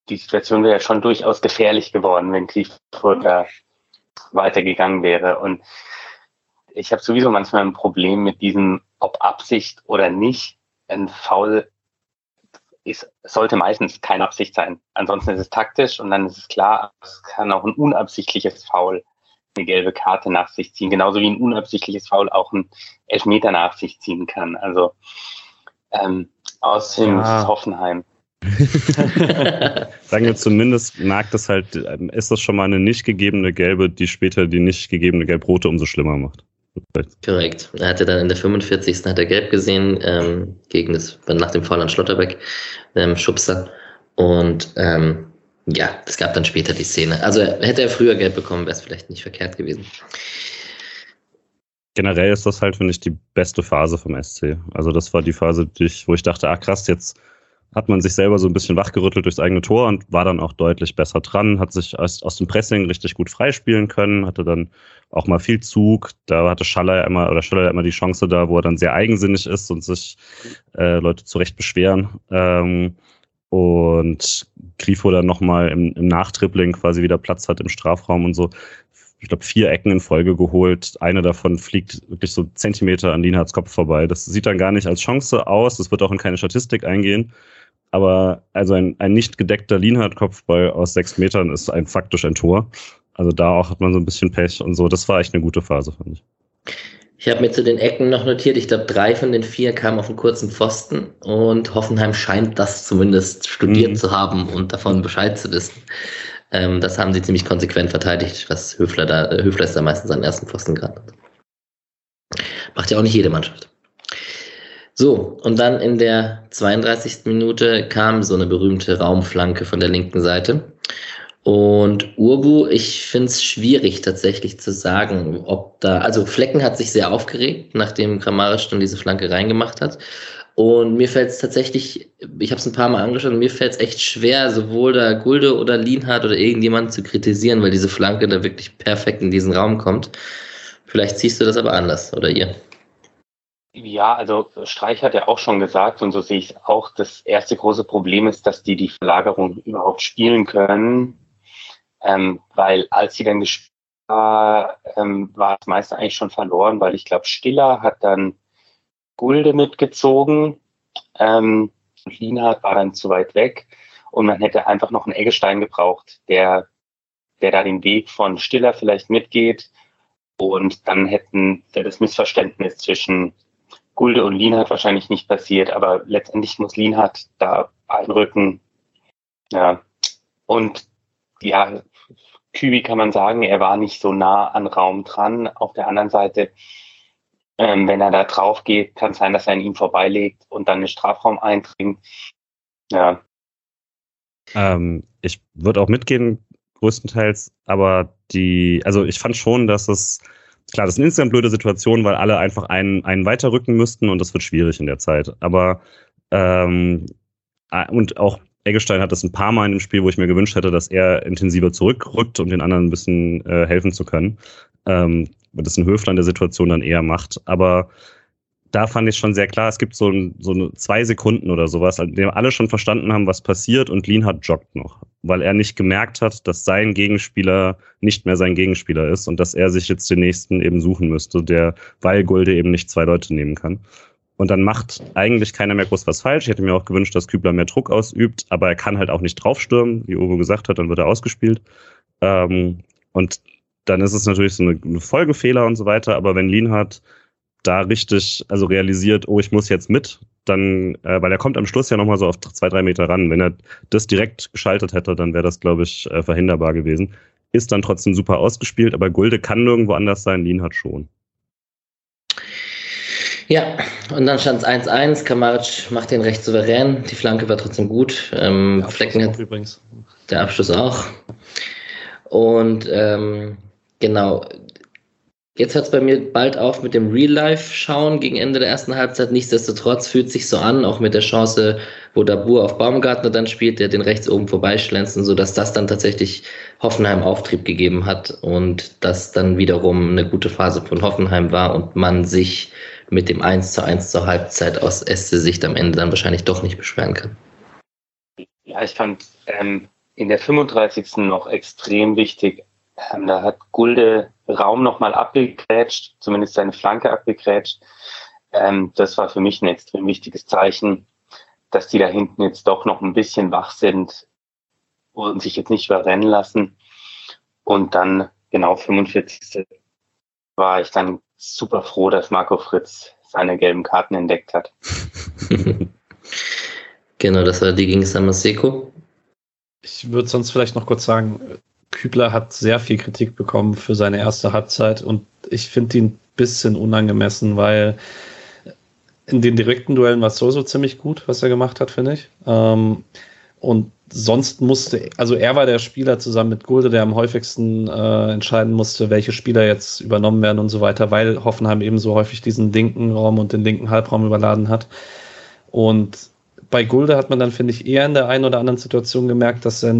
die Situation wäre ja schon durchaus gefährlich geworden, wenn Clifford da weitergegangen wäre. Und ich habe sowieso manchmal ein Problem mit diesem, ob Absicht oder nicht, ein Foul ist, sollte meistens keine Absicht sein. Ansonsten ist es taktisch und dann ist es klar, es kann auch ein unabsichtliches Foul eine gelbe Karte nach sich ziehen, genauso wie ein unabsichtliches Foul auch ein Elfmeter nach sich ziehen kann. Also ähm, aus dem ja. Hoffenheim. Sagen wir zumindest, mag das halt, ähm, ist das schon mal eine nicht gegebene gelbe, die später die nicht gegebene gelb-rote umso schlimmer macht. Korrekt. Er hatte dann in der 45. hat er gelb gesehen, ähm, gegen das, nach dem Fall an Schlotterbeck, ähm, Schubser. Und ähm, ja, es gab dann später die Szene. Also hätte er früher gelb bekommen, wäre es vielleicht nicht verkehrt gewesen. Generell ist das halt, finde ich, die beste Phase vom SC. Also das war die Phase, die ich, wo ich dachte, ah krass, jetzt hat man sich selber so ein bisschen wachgerüttelt durchs eigene Tor und war dann auch deutlich besser dran, hat sich aus, aus dem Pressing richtig gut freispielen können, hatte dann auch mal viel Zug. Da hatte Schaller immer oder Schaller immer die Chance da, wo er dann sehr eigensinnig ist und sich äh, Leute zurecht beschweren. Ähm, und Grifo dann nochmal im, im Nachtribbling quasi wieder Platz hat im Strafraum und so. Ich glaube, vier Ecken in Folge geholt. Eine davon fliegt wirklich so Zentimeter an Lienhards Kopf vorbei. Das sieht dann gar nicht als Chance aus. Das wird auch in keine Statistik eingehen. Aber also ein, ein nicht gedeckter Lienhardt-Kopfball aus sechs Metern ist ein faktisch ein Tor. Also da auch hat man so ein bisschen Pech und so. Das war echt eine gute Phase, fand ich. Ich habe mir zu den Ecken noch notiert, ich glaube, drei von den vier kamen auf einen kurzen Pfosten und Hoffenheim scheint das zumindest studiert mhm. zu haben und davon Bescheid zu wissen. Ähm, das haben sie ziemlich konsequent verteidigt, was Höfler da, äh, Höfler ist da meistens an ersten Pfosten gerade. Macht ja auch nicht jede Mannschaft. So, und dann in der 32. Minute kam so eine berühmte Raumflanke von der linken Seite. Und Urbu, ich finde es schwierig tatsächlich zu sagen, ob da, also Flecken hat sich sehr aufgeregt, nachdem Kramaric dann diese Flanke reingemacht hat. Und mir fällt es tatsächlich, ich habe es ein paar Mal angeschaut, mir fällt es echt schwer, sowohl da Gulde oder Lienhardt oder irgendjemand zu kritisieren, weil diese Flanke da wirklich perfekt in diesen Raum kommt. Vielleicht siehst du das aber anders, oder ihr? Ja, also Streich hat ja auch schon gesagt, und so sehe ich es auch, das erste große Problem ist, dass die die Verlagerung überhaupt spielen können. Ähm, weil als sie dann gespielt war, ähm, war das meiste eigentlich schon verloren, weil ich glaube, Stiller hat dann Gulde mitgezogen ähm, und Lienhardt war dann zu weit weg. Und man hätte einfach noch einen Eggestein gebraucht, der, der da den Weg von Stiller vielleicht mitgeht. Und dann hätten der das Missverständnis zwischen Gulde und Lienhardt wahrscheinlich nicht passiert, aber letztendlich muss Lienhardt da einrücken. Ja. Und ja, Kübi kann man sagen, er war nicht so nah an Raum dran. Auf der anderen Seite, ähm, wenn er da drauf geht, kann es sein, dass er an ihm vorbeilegt und dann den Strafraum eindringt. Ja. Ähm, ich würde auch mitgehen, größtenteils, aber die, also ich fand schon, dass es, klar, das ist eine insgesamt blöde Situation, weil alle einfach einen, einen weiterrücken müssten und das wird schwierig in der Zeit. Aber ähm, und auch Eggestein hat das ein paar Mal in dem Spiel, wo ich mir gewünscht hätte, dass er intensiver zurückrückt, um den anderen ein bisschen äh, helfen zu können. Ähm, das ein Höfler in der Situation dann eher macht. Aber da fand ich schon sehr klar, es gibt so, ein, so eine zwei Sekunden oder sowas, in dem alle schon verstanden haben, was passiert und Lienhardt joggt noch, weil er nicht gemerkt hat, dass sein Gegenspieler nicht mehr sein Gegenspieler ist und dass er sich jetzt den nächsten eben suchen müsste, der, weil Gulde eben nicht zwei Leute nehmen kann. Und dann macht eigentlich keiner mehr groß was falsch. Ich hätte mir auch gewünscht, dass Kübler mehr Druck ausübt, aber er kann halt auch nicht draufstürmen, wie Uwe gesagt hat, dann wird er ausgespielt. Ähm, und dann ist es natürlich so eine, eine Folgefehler und so weiter, aber wenn Lienhardt da richtig, also realisiert, oh, ich muss jetzt mit, dann, äh, weil er kommt am Schluss ja nochmal so auf zwei, drei Meter ran. Wenn er das direkt geschaltet hätte, dann wäre das, glaube ich, äh, verhinderbar gewesen. Ist dann trotzdem super ausgespielt, aber Gulde kann nirgendwo anders sein, Lienhardt schon. Ja, und dann stand es 1-1. Kamaric macht den recht souverän. Die Flanke war trotzdem gut. Ähm, Flecken hat übrigens. Der Abschluss auch. Und ähm, genau, Jetzt hört es bei mir bald auf mit dem Real-Life-Schauen gegen Ende der ersten Halbzeit. Nichtsdestotrotz fühlt sich so an, auch mit der Chance, wo Dabur auf Baumgartner dann spielt, der den rechts oben vorbeischlänzt, so dass das dann tatsächlich Hoffenheim Auftrieb gegeben hat und das dann wiederum eine gute Phase von Hoffenheim war und man sich mit dem 1 zu 1 zur Halbzeit aus Este Sicht am Ende dann wahrscheinlich doch nicht beschweren kann. Ja, ich fand ähm, in der 35. noch extrem wichtig. Ähm, da hat Gulde Raum nochmal abgegrätscht, zumindest seine Flanke abgegrätscht. Ähm, das war für mich ein extrem wichtiges Zeichen, dass die da hinten jetzt doch noch ein bisschen wach sind und sich jetzt nicht überrennen lassen. Und dann genau 45. war ich dann super froh, dass Marco Fritz seine gelben Karten entdeckt hat. genau, das war die gegen Samaseko. Ich würde sonst vielleicht noch kurz sagen, Kübler hat sehr viel Kritik bekommen für seine erste Halbzeit und ich finde ihn ein bisschen unangemessen, weil in den direkten Duellen war es so, ziemlich gut, was er gemacht hat, finde ich. Ähm, und sonst musste, also er war der Spieler zusammen mit Gulde, der am häufigsten äh, entscheiden musste, welche Spieler jetzt übernommen werden und so weiter, weil Hoffenheim eben so häufig diesen linken Raum und den linken Halbraum überladen hat. Und bei Gulde hat man dann, finde ich, eher in der einen oder anderen Situation gemerkt, dass er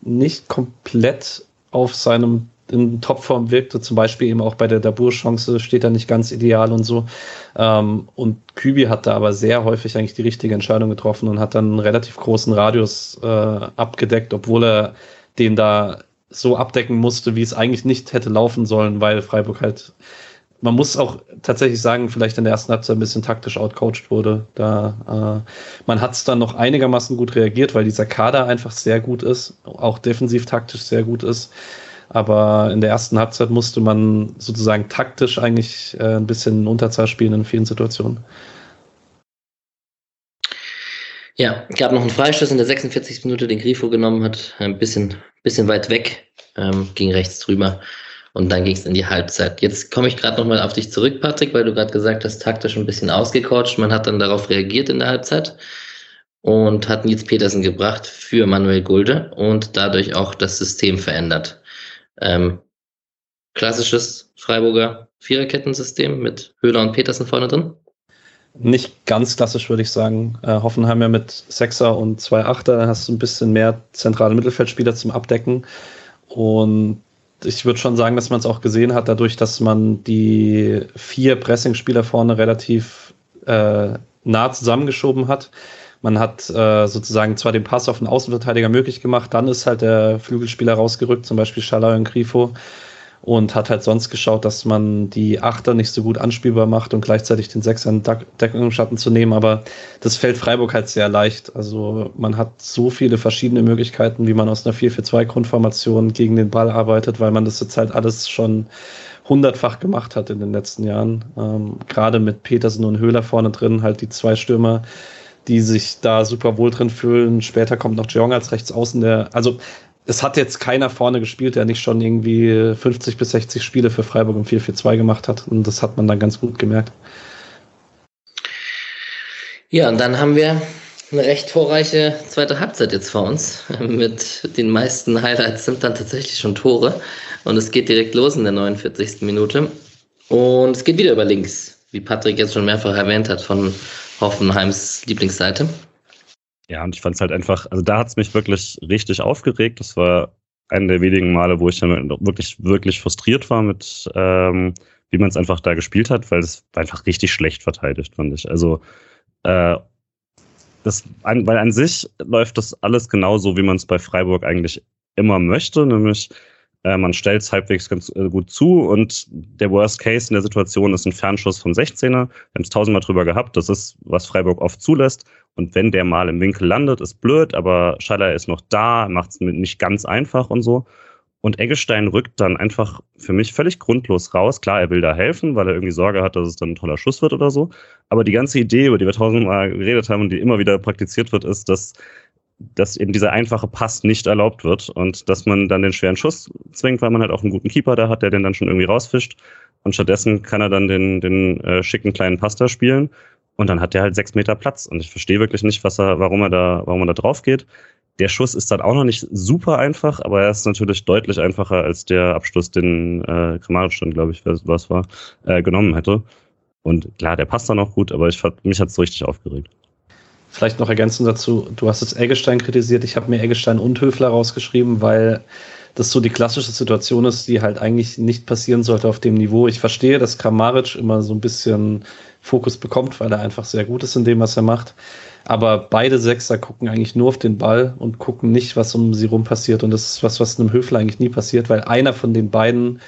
nicht komplett auf seinem in Topform wirkte, zum Beispiel eben auch bei der Dabur-Chance steht er nicht ganz ideal und so. Ähm, und Kübi hat da aber sehr häufig eigentlich die richtige Entscheidung getroffen und hat dann einen relativ großen Radius äh, abgedeckt, obwohl er den da so abdecken musste, wie es eigentlich nicht hätte laufen sollen, weil Freiburg halt man muss auch tatsächlich sagen, vielleicht in der ersten Halbzeit ein bisschen taktisch outcoached wurde. Da äh, man hat es dann noch einigermaßen gut reagiert, weil dieser Kader einfach sehr gut ist, auch defensiv taktisch sehr gut ist. Aber in der ersten Halbzeit musste man sozusagen taktisch eigentlich äh, ein bisschen Unterzahl spielen in vielen Situationen. Ja, gab noch einen Freistoß in der 46. Minute, den Grifo genommen hat, ein bisschen, bisschen weit weg, ähm, ging rechts drüber und dann ging es in die Halbzeit. Jetzt komme ich gerade nochmal auf dich zurück, Patrick, weil du gerade gesagt hast, taktisch ein bisschen ausgecoacht. Man hat dann darauf reagiert in der Halbzeit und hat Nils Petersen gebracht für Manuel Gulde und dadurch auch das System verändert. Ähm, klassisches Freiburger Viererkettensystem mit Höhler und Petersen vorne drin nicht ganz klassisch, würde ich sagen. Äh, Hoffenheim ja mit Sechser und zwei Achter, da hast du ein bisschen mehr zentrale Mittelfeldspieler zum Abdecken. Und ich würde schon sagen, dass man es auch gesehen hat, dadurch, dass man die vier Pressing-Spieler vorne relativ äh, nah zusammengeschoben hat. Man hat äh, sozusagen zwar den Pass auf den Außenverteidiger möglich gemacht, dann ist halt der Flügelspieler rausgerückt, zum Beispiel Schaller und Grifo und hat halt sonst geschaut, dass man die Achter nicht so gut anspielbar macht und gleichzeitig den Sechser in Deckung im Schatten zu nehmen. Aber das fällt Freiburg halt sehr leicht. Also man hat so viele verschiedene Möglichkeiten, wie man aus einer 4-4-2-Grundformation gegen den Ball arbeitet, weil man das jetzt halt alles schon hundertfach gemacht hat in den letzten Jahren. Ähm, Gerade mit Petersen und Höhler vorne drin, halt die zwei Stürmer, die sich da super wohl drin fühlen. Später kommt noch Jeong als Rechtsaußen, der, also es hat jetzt keiner vorne gespielt, der nicht schon irgendwie 50 bis 60 Spiele für Freiburg im 4-4-2 gemacht hat. Und das hat man dann ganz gut gemerkt. Ja, und dann haben wir eine recht vorreiche zweite Halbzeit jetzt vor uns. Mit den meisten Highlights sind dann tatsächlich schon Tore. Und es geht direkt los in der 49. Minute. Und es geht wieder über links, wie Patrick jetzt schon mehrfach erwähnt hat, von Hoffenheims Lieblingsseite. Ja, und ich fand es halt einfach, also da hat es mich wirklich richtig aufgeregt. Das war einer der wenigen Male, wo ich dann wirklich, wirklich frustriert war mit, ähm, wie man es einfach da gespielt hat, weil es einfach richtig schlecht verteidigt, fand ich. Also, äh, das, weil an sich läuft das alles genauso, wie man es bei Freiburg eigentlich immer möchte, nämlich äh, man stellt es halbwegs ganz äh, gut zu und der Worst Case in der Situation ist ein Fernschuss vom 16er. Wir haben es tausendmal drüber gehabt. Das ist, was Freiburg oft zulässt. Und wenn der mal im Winkel landet, ist blöd, aber Schaller ist noch da, macht es nicht ganz einfach und so. Und Eggestein rückt dann einfach für mich völlig grundlos raus. Klar, er will da helfen, weil er irgendwie Sorge hat, dass es dann ein toller Schuss wird oder so. Aber die ganze Idee, über die wir tausendmal geredet haben und die immer wieder praktiziert wird, ist, dass dass eben dieser einfache Pass nicht erlaubt wird und dass man dann den schweren Schuss zwingt, weil man halt auch einen guten Keeper da hat, der den dann schon irgendwie rausfischt. Und stattdessen kann er dann den, den äh, schicken kleinen Pass da spielen. Und dann hat er halt sechs Meter Platz. Und ich verstehe wirklich nicht, was er, warum er da, warum er da drauf geht. Der Schuss ist dann auch noch nicht super einfach, aber er ist natürlich deutlich einfacher als der Abschluss, den äh, Kramaric dann, glaube ich, was war, äh, genommen hätte. Und klar, der passt dann auch gut, aber ich, mich hat es so richtig aufgeregt. Vielleicht noch ergänzend dazu, du hast jetzt Eggestein kritisiert, ich habe mir Eggestein und Höfler rausgeschrieben, weil das so die klassische Situation ist, die halt eigentlich nicht passieren sollte auf dem Niveau. Ich verstehe, dass Kramaric immer so ein bisschen Fokus bekommt, weil er einfach sehr gut ist in dem, was er macht. Aber beide Sechser gucken eigentlich nur auf den Ball und gucken nicht, was um sie rum passiert. Und das ist was, was einem Höfler eigentlich nie passiert, weil einer von den beiden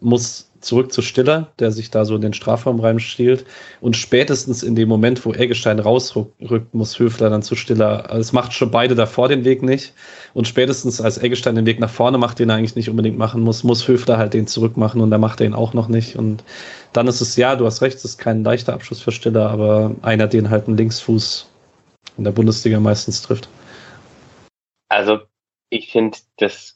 muss zurück zu Stiller, der sich da so in den Strafraum reinstiehlt. Und spätestens in dem Moment, wo Eggestein rausrückt, muss Höfler dann zu Stiller. Also es macht schon beide davor den Weg nicht. Und spätestens als Eggestein den Weg nach vorne macht, den er eigentlich nicht unbedingt machen muss, muss Höfler halt den zurück machen und da macht er ihn auch noch nicht. Und dann ist es, ja, du hast recht, es ist kein leichter Abschluss für Stiller, aber einer, den halt ein Linksfuß in der Bundesliga meistens trifft. Also ich finde, das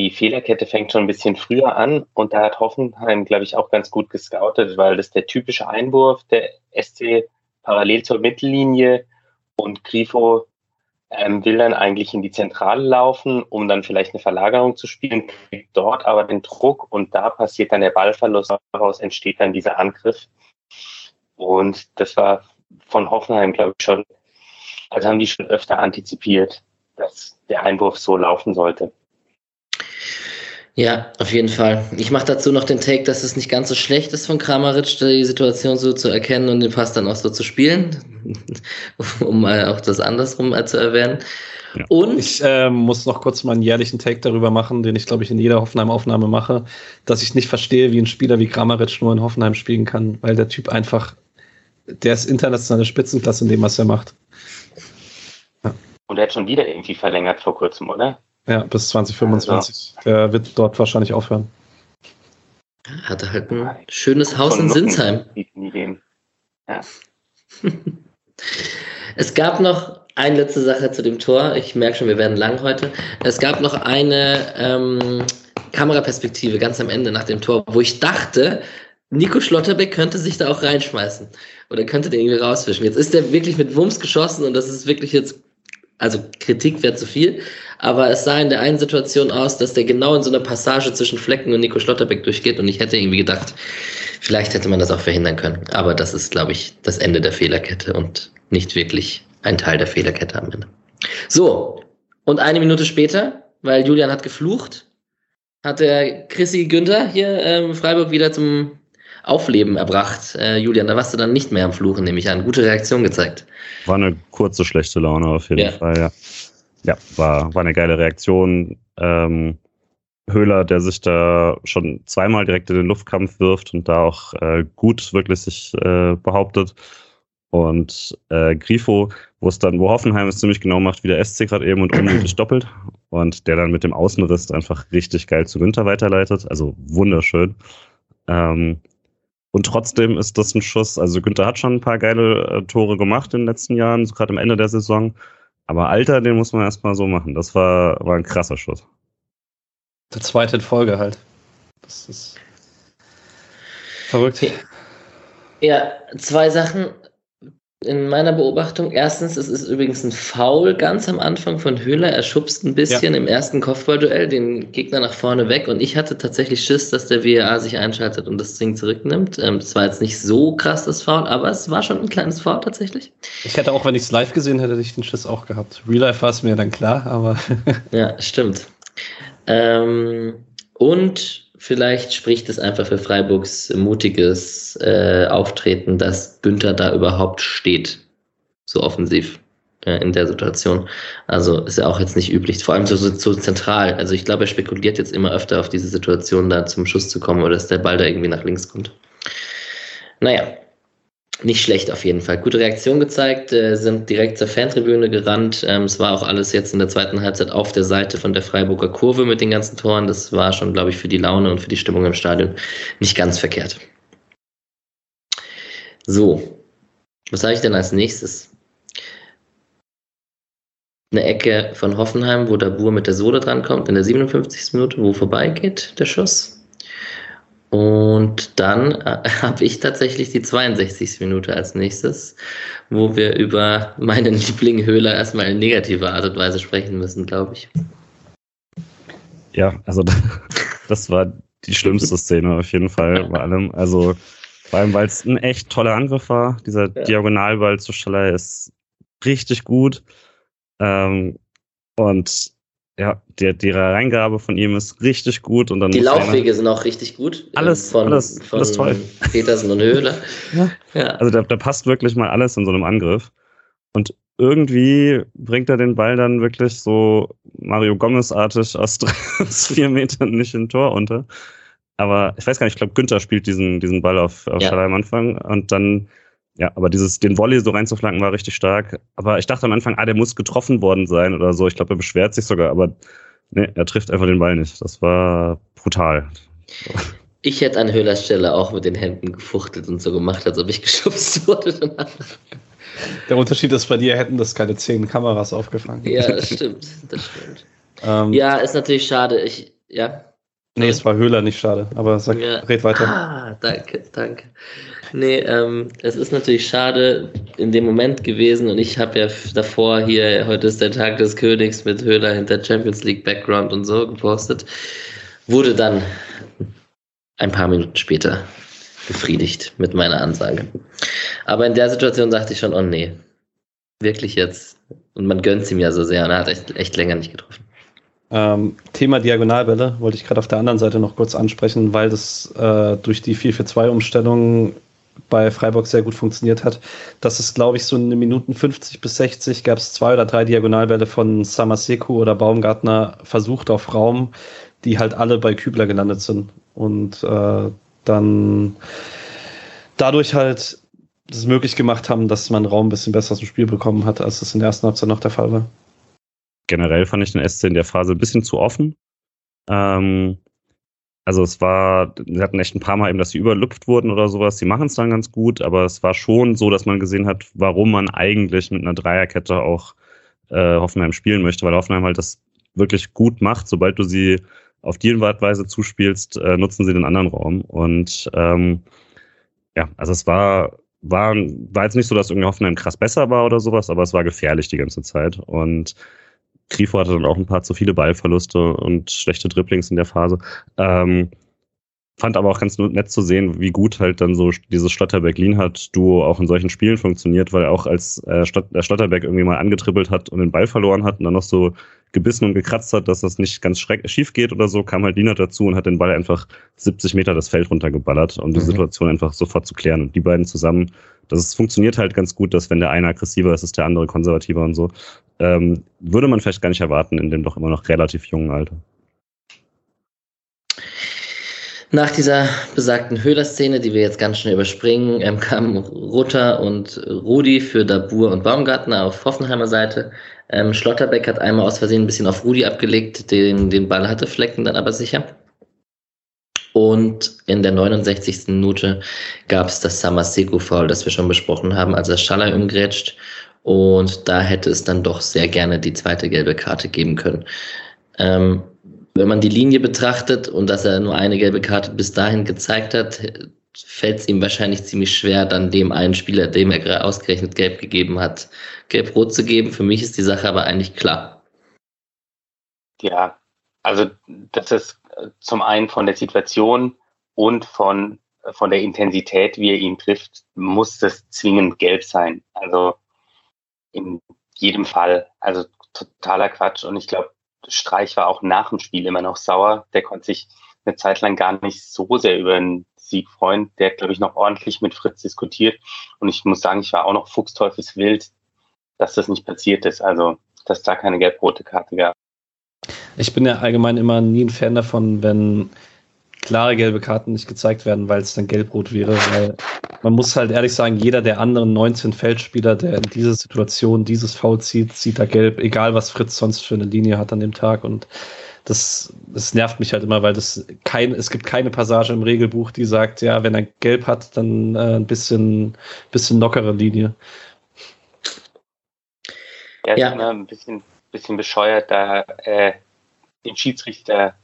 die Fehlerkette fängt schon ein bisschen früher an und da hat Hoffenheim, glaube ich, auch ganz gut gescoutet, weil das der typische Einwurf der SC parallel zur Mittellinie und Grifo ähm, will dann eigentlich in die Zentrale laufen, um dann vielleicht eine Verlagerung zu spielen, kriegt dort aber den Druck und da passiert dann der Ballverlust, daraus entsteht dann dieser Angriff. Und das war von Hoffenheim, glaube ich, schon, also haben die schon öfter antizipiert, dass der Einwurf so laufen sollte. Ja, auf jeden Fall. Ich mache dazu noch den Take, dass es nicht ganz so schlecht ist von Kramaric, die Situation so zu erkennen und den Pass dann auch so zu spielen, um mal auch das andersrum zu erwähnen. Ja. Und ich äh, muss noch kurz mal einen jährlichen Take darüber machen, den ich glaube ich in jeder Hoffenheim-Aufnahme mache, dass ich nicht verstehe, wie ein Spieler wie Kramaric nur in Hoffenheim spielen kann, weil der Typ einfach, der ist internationale Spitzenklasse in dem, was er macht. Ja. Und er hat schon wieder irgendwie verlängert vor kurzem, oder? Ja, bis 2025. Also. Der wird dort wahrscheinlich aufhören. Hatte halt ein schönes Haus in Sinsheim. Ja. es gab noch eine letzte Sache zu dem Tor. Ich merke schon, wir werden lang heute. Es gab noch eine ähm, Kameraperspektive ganz am Ende nach dem Tor, wo ich dachte, Nico Schlotterbeck könnte sich da auch reinschmeißen oder könnte den irgendwie rausfischen. Jetzt ist der wirklich mit Wumms geschossen und das ist wirklich jetzt also Kritik wäre zu viel, aber es sah in der einen Situation aus, dass der genau in so einer Passage zwischen Flecken und Nico Schlotterbeck durchgeht und ich hätte irgendwie gedacht, vielleicht hätte man das auch verhindern können. Aber das ist, glaube ich, das Ende der Fehlerkette und nicht wirklich ein Teil der Fehlerkette am Ende. So, und eine Minute später, weil Julian hat geflucht, hat der Chrissy Günther hier ähm, Freiburg wieder zum Aufleben erbracht. Äh, Julian, da warst du dann nicht mehr am Fluchen, nehme ich an. Gute Reaktion gezeigt. War eine kurze schlechte Laune auf jeden ja. Fall, ja. Ja, war, war eine geile Reaktion. Ähm, Höhler, der sich da schon zweimal direkt in den Luftkampf wirft und da auch äh, gut wirklich sich äh, behauptet. Und äh, Grifo, wo es dann, wo Hoffenheim es ziemlich genau macht, wie der SC gerade eben und unnötig doppelt. Und der dann mit dem Außenriss einfach richtig geil zu Günther weiterleitet. Also wunderschön. Ähm, und trotzdem ist das ein Schuss. Also Günther hat schon ein paar geile äh, Tore gemacht in den letzten Jahren, so gerade am Ende der Saison. Aber Alter, den muss man erstmal so machen. Das war, war ein krasser Schuss. Der zweite in Folge halt. Das ist verrückt. Ja, zwei Sachen in meiner Beobachtung. Erstens, es ist übrigens ein Foul ganz am Anfang von Höhler. Er schubst ein bisschen ja. im ersten Kopfballduell den Gegner nach vorne weg und ich hatte tatsächlich Schiss, dass der VAR sich einschaltet und das Ding zurücknimmt. Ähm, das war jetzt nicht so krass, das Foul, aber es war schon ein kleines Foul tatsächlich. Ich hätte auch, wenn ich es live gesehen hätte, ich den Schiss auch gehabt. Real Life war es mir dann klar, aber. ja, stimmt. Ähm, und vielleicht spricht es einfach für Freiburgs mutiges äh, Auftreten, dass Günther da überhaupt steht, so offensiv äh, in der Situation. Also ist ja auch jetzt nicht üblich, vor allem so, so, so, zentral. Also ich glaube, er spekuliert jetzt immer öfter auf diese Situation, da zum Schuss zu kommen oder dass der Ball da irgendwie nach links kommt. Naja, nicht schlecht auf jeden Fall. Gute Reaktion gezeigt, äh, sind direkt zur Fantribüne gerannt. Ähm, es war auch alles jetzt in der zweiten Halbzeit auf der Seite von der Freiburger Kurve mit den ganzen Toren. Das war schon, glaube ich, für die Laune und für die Stimmung im Stadion nicht ganz verkehrt. So, was habe ich denn als nächstes? Eine Ecke von Hoffenheim, wo der Bur mit der Sohle drankommt, in der 57. Minute, wo vorbeigeht der Schuss. Und dann äh, habe ich tatsächlich die 62. Minute als nächstes, wo wir über meinen Liebling Höhler erstmal in negativer Art und Weise sprechen müssen, glaube ich. Ja, also das war die schlimmste Szene auf jeden Fall bei allem. Also vor allem, weil es ein echt toller Angriff war. Dieser ja. Diagonalball zu Schaller ist richtig gut. Ähm, und ja, die, die Reingabe von ihm ist richtig gut. Und dann die Laufwege sind auch richtig gut. Alles, von, alles, von alles toll. Petersen und Höhle. ja. ja. Also da, da passt wirklich mal alles in so einem Angriff. Und irgendwie bringt er den Ball dann wirklich so Mario Gomez-artig aus, aus vier Metern nicht in Tor unter. Aber ich weiß gar nicht, ich glaube, Günther spielt diesen, diesen Ball auf, auf ja. am Anfang und dann ja, aber dieses, den Volley so reinzuflanken war richtig stark. Aber ich dachte am Anfang, ah, der muss getroffen worden sein oder so. Ich glaube, er beschwert sich sogar, aber nee, er trifft einfach den Ball nicht. Das war brutal. Ich hätte an Höhlers Stelle auch mit den Händen gefuchtelt und so gemacht, als ob ich geschubst wurde. Der Unterschied ist, bei dir hätten das keine zehn Kameras aufgefangen. Ja, das stimmt. Das stimmt. Ähm, ja, ist natürlich schade. Ich, ja. Nee, es war Höhler nicht schade, aber sag, ja. red weiter. Ah, danke, danke. Nee, ähm, es ist natürlich schade in dem Moment gewesen und ich habe ja davor hier, heute ist der Tag des Königs mit Höhler hinter Champions League Background und so gepostet. Wurde dann ein paar Minuten später befriedigt mit meiner Ansage. Aber in der Situation dachte ich schon, oh nee, wirklich jetzt. Und man gönnt ihm ja so sehr und er hat echt, echt länger nicht getroffen. Ähm, Thema Diagonalbälle wollte ich gerade auf der anderen Seite noch kurz ansprechen, weil das äh, durch die 4-4-2-Umstellung bei Freiburg sehr gut funktioniert hat. Das ist, glaube ich, so in den Minuten 50 bis 60 gab es zwei oder drei Diagonalbälle von Samaseku oder Baumgartner versucht auf Raum, die halt alle bei Kübler gelandet sind. Und äh, dann dadurch halt es möglich gemacht haben, dass man Raum ein bisschen besser zum Spiel bekommen hat, als es in der ersten Halbzeit noch der Fall war generell fand ich den SC in der Phase ein bisschen zu offen. Ähm, also es war, sie hatten echt ein paar Mal eben, dass sie überlüpft wurden oder sowas. Die machen es dann ganz gut, aber es war schon so, dass man gesehen hat, warum man eigentlich mit einer Dreierkette auch äh, Hoffenheim spielen möchte, weil Hoffenheim halt das wirklich gut macht. Sobald du sie auf die Art Weise zuspielst, äh, nutzen sie den anderen Raum. Und ähm, ja, also es war, war, war jetzt nicht so, dass irgendwie Hoffenheim krass besser war oder sowas, aber es war gefährlich die ganze Zeit. Und Grifo hatte dann auch ein paar zu viele Ballverluste und schlechte Dribblings in der Phase. Ähm, fand aber auch ganz nett zu sehen, wie gut halt dann so dieses Schlotterbeck-Lienhardt-Duo auch in solchen Spielen funktioniert, weil auch als äh, der Schlotterbeck irgendwie mal angetribbelt hat und den Ball verloren hat und dann noch so gebissen und gekratzt hat, dass das nicht ganz schief geht oder so, kam halt Lienhardt dazu und hat den Ball einfach 70 Meter das Feld runtergeballert, um die mhm. Situation einfach sofort zu klären. Und die beiden zusammen, das funktioniert halt ganz gut, dass wenn der eine aggressiver ist, ist der andere konservativer und so. Ähm, würde man vielleicht gar nicht erwarten in dem doch immer noch relativ jungen Alter. Nach dieser besagten Höhler-Szene, die wir jetzt ganz schnell überspringen, ähm, kamen Rutter und Rudi für Dabur und Baumgartner auf Hoffenheimer Seite. Ähm, Schlotterbeck hat einmal aus Versehen ein bisschen auf Rudi abgelegt, den, den Ball hatte Flecken dann aber sicher. Und in der 69. Minute gab es das Samaseko-Foul, das wir schon besprochen haben, als er Schaller umgrätscht. Und da hätte es dann doch sehr gerne die zweite gelbe Karte geben können. Ähm, wenn man die Linie betrachtet und dass er nur eine gelbe Karte bis dahin gezeigt hat, fällt es ihm wahrscheinlich ziemlich schwer, dann dem einen Spieler, dem er ausgerechnet gelb gegeben hat, gelb-rot zu geben. Für mich ist die Sache aber eigentlich klar. Ja, also das ist zum einen von der Situation und von, von der Intensität, wie er ihn trifft, muss das zwingend gelb sein. Also in jedem Fall. Also totaler Quatsch. Und ich glaube, Streich war auch nach dem Spiel immer noch sauer. Der konnte sich eine Zeit lang gar nicht so sehr über einen Sieg freuen. Der hat, glaube ich, noch ordentlich mit Fritz diskutiert. Und ich muss sagen, ich war auch noch fuchsteufelswild, dass das nicht passiert ist. Also, dass da keine gelb-rote Karte gab. Ich bin ja allgemein immer nie ein Fan davon, wenn klare gelbe Karten nicht gezeigt werden, weil es dann gelb-rot wäre, weil man muss halt ehrlich sagen, jeder der anderen 19 Feldspieler, der in dieser Situation dieses Foul zieht, sieht da gelb, egal was Fritz sonst für eine Linie hat an dem Tag und das, das nervt mich halt immer, weil das kein, es gibt keine Passage im Regelbuch, die sagt, ja, wenn er gelb hat, dann äh, ein bisschen, bisschen lockere Linie. Ja, ja. ist immer ein bisschen, bisschen bescheuert, da äh, den Schiedsrichter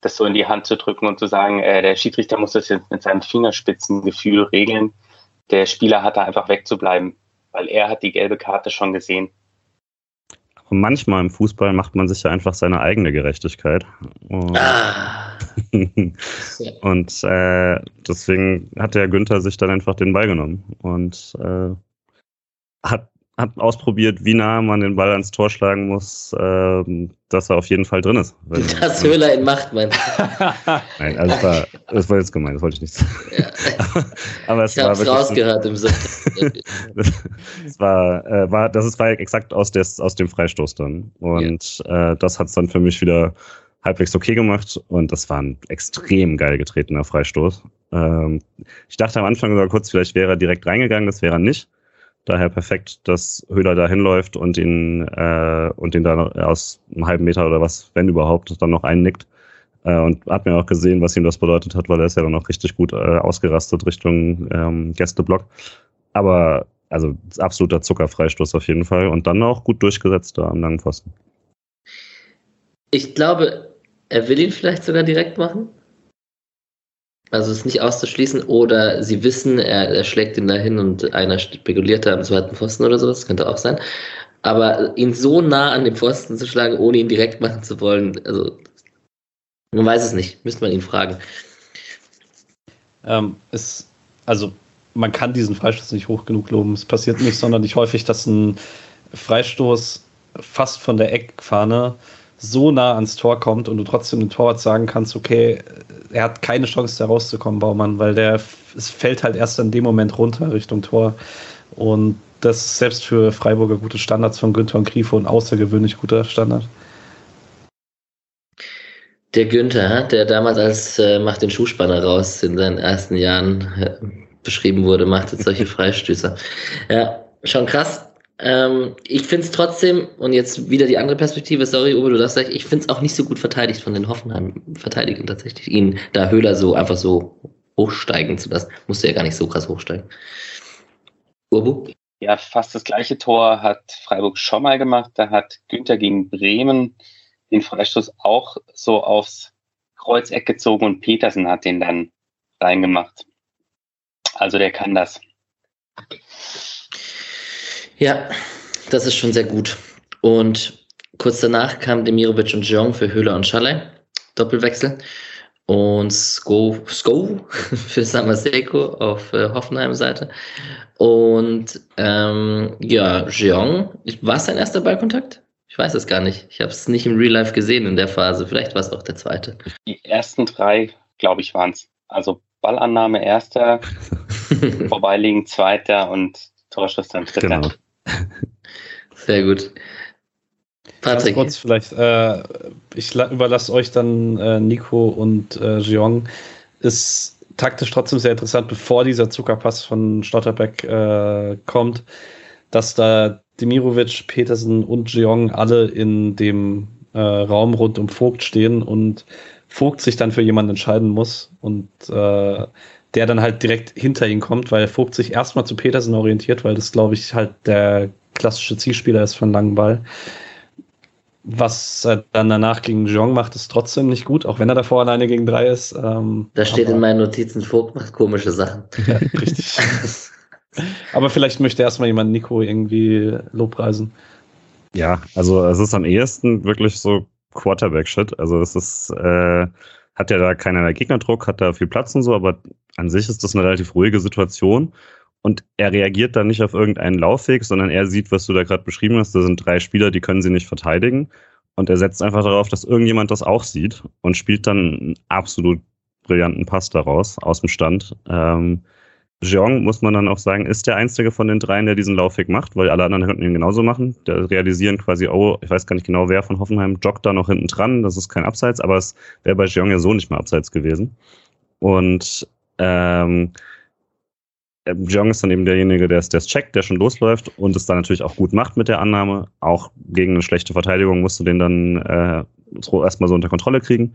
das so in die Hand zu drücken und zu sagen, äh, der Schiedsrichter muss das jetzt mit seinem Fingerspitzengefühl regeln. Der Spieler hat da einfach wegzubleiben, weil er hat die gelbe Karte schon gesehen. Und manchmal im Fußball macht man sich ja einfach seine eigene Gerechtigkeit. Und, ah. und äh, deswegen hat der Günther sich dann einfach den Ball genommen und äh, hat hat ausprobiert, wie nah man den Ball ans Tor schlagen muss, ähm, dass er auf jeden Fall drin ist. Das Höhler in Macht, mein. Nein, also das war, das war jetzt gemein, das wollte ich nicht sagen. Ja. Aber es ich war wirklich. rausgehört im Sinne. es war, äh, war, das ist, war exakt aus, des, aus dem Freistoß dann. Und ja. äh, das hat es dann für mich wieder halbwegs okay gemacht und das war ein extrem geil getretener Freistoß. Ähm, ich dachte am Anfang sogar kurz, vielleicht wäre er direkt reingegangen, das wäre er nicht. Daher perfekt, dass Höhler da hinläuft und ihn, äh, und ihn da aus einem halben Meter oder was, wenn überhaupt, dann noch einnickt. Äh, und hat mir auch gesehen, was ihm das bedeutet hat, weil er ist ja dann noch richtig gut äh, ausgerastet Richtung ähm, Gästeblock. Aber also absoluter Zuckerfreistoß auf jeden Fall und dann auch gut durchgesetzt da am langen Pfosten. Ich glaube, er will ihn vielleicht sogar direkt machen. Also ist nicht auszuschließen. Oder sie wissen, er, er schlägt ihn dahin und einer spekuliert da am zweiten Pfosten oder sowas, könnte auch sein. Aber ihn so nah an den Pfosten zu schlagen, ohne ihn direkt machen zu wollen, also man weiß es nicht, müsste man ihn fragen. Ähm, es, also man kann diesen Freistoß nicht hoch genug loben. Es passiert nicht sonderlich häufig, dass ein Freistoß fast von der Eckfahne so nah ans Tor kommt und du trotzdem dem Torwart sagen kannst, okay, er hat keine Chance, da rauszukommen, Baumann, weil der es fällt halt erst in dem Moment runter Richtung Tor. Und das ist selbst für Freiburger gute Standards von Günther und Grifo ein außergewöhnlich guter Standard. Der Günther, der damals als äh, macht den Schuhspanner raus in seinen ersten Jahren äh, beschrieben wurde, macht jetzt solche Freistöße. Ja, schon krass. Ähm, ich finde es trotzdem, und jetzt wieder die andere Perspektive, sorry, Uwe, du darfst sagen, ich finde es auch nicht so gut verteidigt von den Hoffenheim-Verteidigern tatsächlich, ihn da Höhler so einfach so hochsteigen zu lassen. Musste ja gar nicht so krass hochsteigen. Urbu? Ja, fast das gleiche Tor hat Freiburg schon mal gemacht. Da hat Günther gegen Bremen den Freistoß auch so aufs Kreuzeck gezogen und Petersen hat den dann reingemacht. Also der kann das. Ja, das ist schon sehr gut. Und kurz danach kam Demirovic und Jong für Höhler und Schalle. Doppelwechsel. Und Sko, Sko für Samaseko auf äh, Hoffenheim-Seite. Und ähm, ja, Jeong, war es sein erster Ballkontakt? Ich weiß es gar nicht. Ich habe es nicht im Real Life gesehen in der Phase. Vielleicht war es auch der zweite. Die ersten drei, glaube ich, waren es. Also Ballannahme erster, Vorbeiliegen zweiter und Torschuss dann dritter. Genau. Sehr gut. Patrick. Kurz vielleicht, äh, ich überlasse euch dann äh, Nico und äh, Jeong. Ist taktisch trotzdem sehr interessant, bevor dieser Zuckerpass von Stotterbeck äh, kommt, dass da Demirovic, Petersen und Jeong alle in dem äh, Raum rund um Vogt stehen und Vogt sich dann für jemanden entscheiden muss und äh, der dann halt direkt hinter ihn kommt, weil Vogt sich erstmal zu Petersen orientiert, weil das, glaube ich, halt der klassische Zielspieler ist von langen Ball. Was er dann danach gegen Jeong macht, ist trotzdem nicht gut, auch wenn er davor alleine gegen drei ist. Ähm, da steht in meinen Notizen, Vogt macht komische Sachen. Ja, richtig. aber vielleicht möchte erstmal jemand Nico irgendwie lobpreisen. Ja, also es ist am ehesten wirklich so Quarterback-Shit. Also es ist, äh, hat ja da keinerlei Gegnerdruck, hat da viel Platz und so, aber an sich ist das eine relativ ruhige Situation. Und er reagiert dann nicht auf irgendeinen Laufweg, sondern er sieht, was du da gerade beschrieben hast. Da sind drei Spieler, die können sie nicht verteidigen. Und er setzt einfach darauf, dass irgendjemand das auch sieht und spielt dann einen absolut brillanten Pass daraus, aus dem Stand. Ähm, Jeong, muss man dann auch sagen, ist der einzige von den dreien, der diesen Laufweg macht, weil alle anderen könnten ihn genauso machen. Der realisieren quasi, oh, ich weiß gar nicht genau, wer von Hoffenheim joggt da noch hinten dran, das ist kein Abseits, aber es wäre bei Jeong ja so nicht mehr Abseits gewesen. Und ähm, Jeong ist dann eben derjenige, der es checkt, der schon losläuft und es dann natürlich auch gut macht mit der Annahme. Auch gegen eine schlechte Verteidigung musst du den dann äh, erstmal so unter Kontrolle kriegen.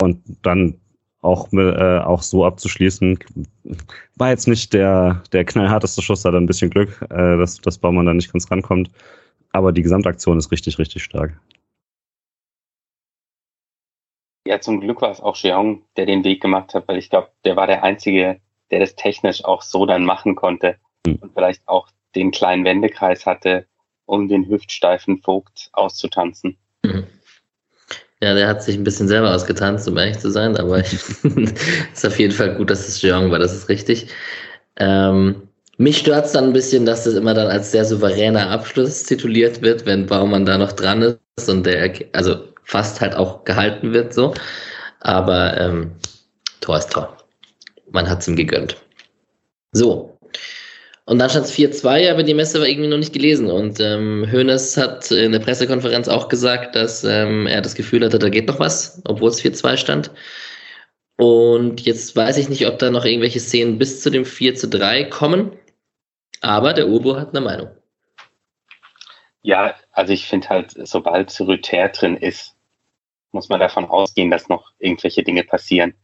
Und dann auch, äh, auch so abzuschließen. War jetzt nicht der, der knallharteste Schuss, hat ein bisschen Glück, äh, dass, dass Baumann da nicht ganz rankommt. Aber die Gesamtaktion ist richtig, richtig stark. Ja, zum Glück war es auch Jeong, der den Weg gemacht hat, weil ich glaube, der war der Einzige, der das technisch auch so dann machen konnte mhm. und vielleicht auch den kleinen Wendekreis hatte, um den hüftsteifen Vogt auszutanzen. Mhm. Ja, der hat sich ein bisschen selber ausgetanzt, um ehrlich zu sein, aber ist auf jeden Fall gut, dass es Jeong war, das ist richtig. Ähm, mich stört es dann ein bisschen, dass das immer dann als sehr souveräner Abschluss tituliert wird, wenn Baumann da noch dran ist und der, also fast halt auch gehalten wird, so. Aber ähm, Tor ist Tor. Man hat es ihm gegönnt. So, und dann stand es 4-2, aber die Messe war irgendwie noch nicht gelesen. Und ähm, Hoeneß hat in der Pressekonferenz auch gesagt, dass ähm, er das Gefühl hatte, da geht noch was, obwohl es 4-2 stand. Und jetzt weiß ich nicht, ob da noch irgendwelche Szenen bis zu dem 4 3 kommen. Aber der Urbo hat eine Meinung. Ja, also ich finde halt, sobald Rüther drin ist, muss man davon ausgehen, dass noch irgendwelche Dinge passieren.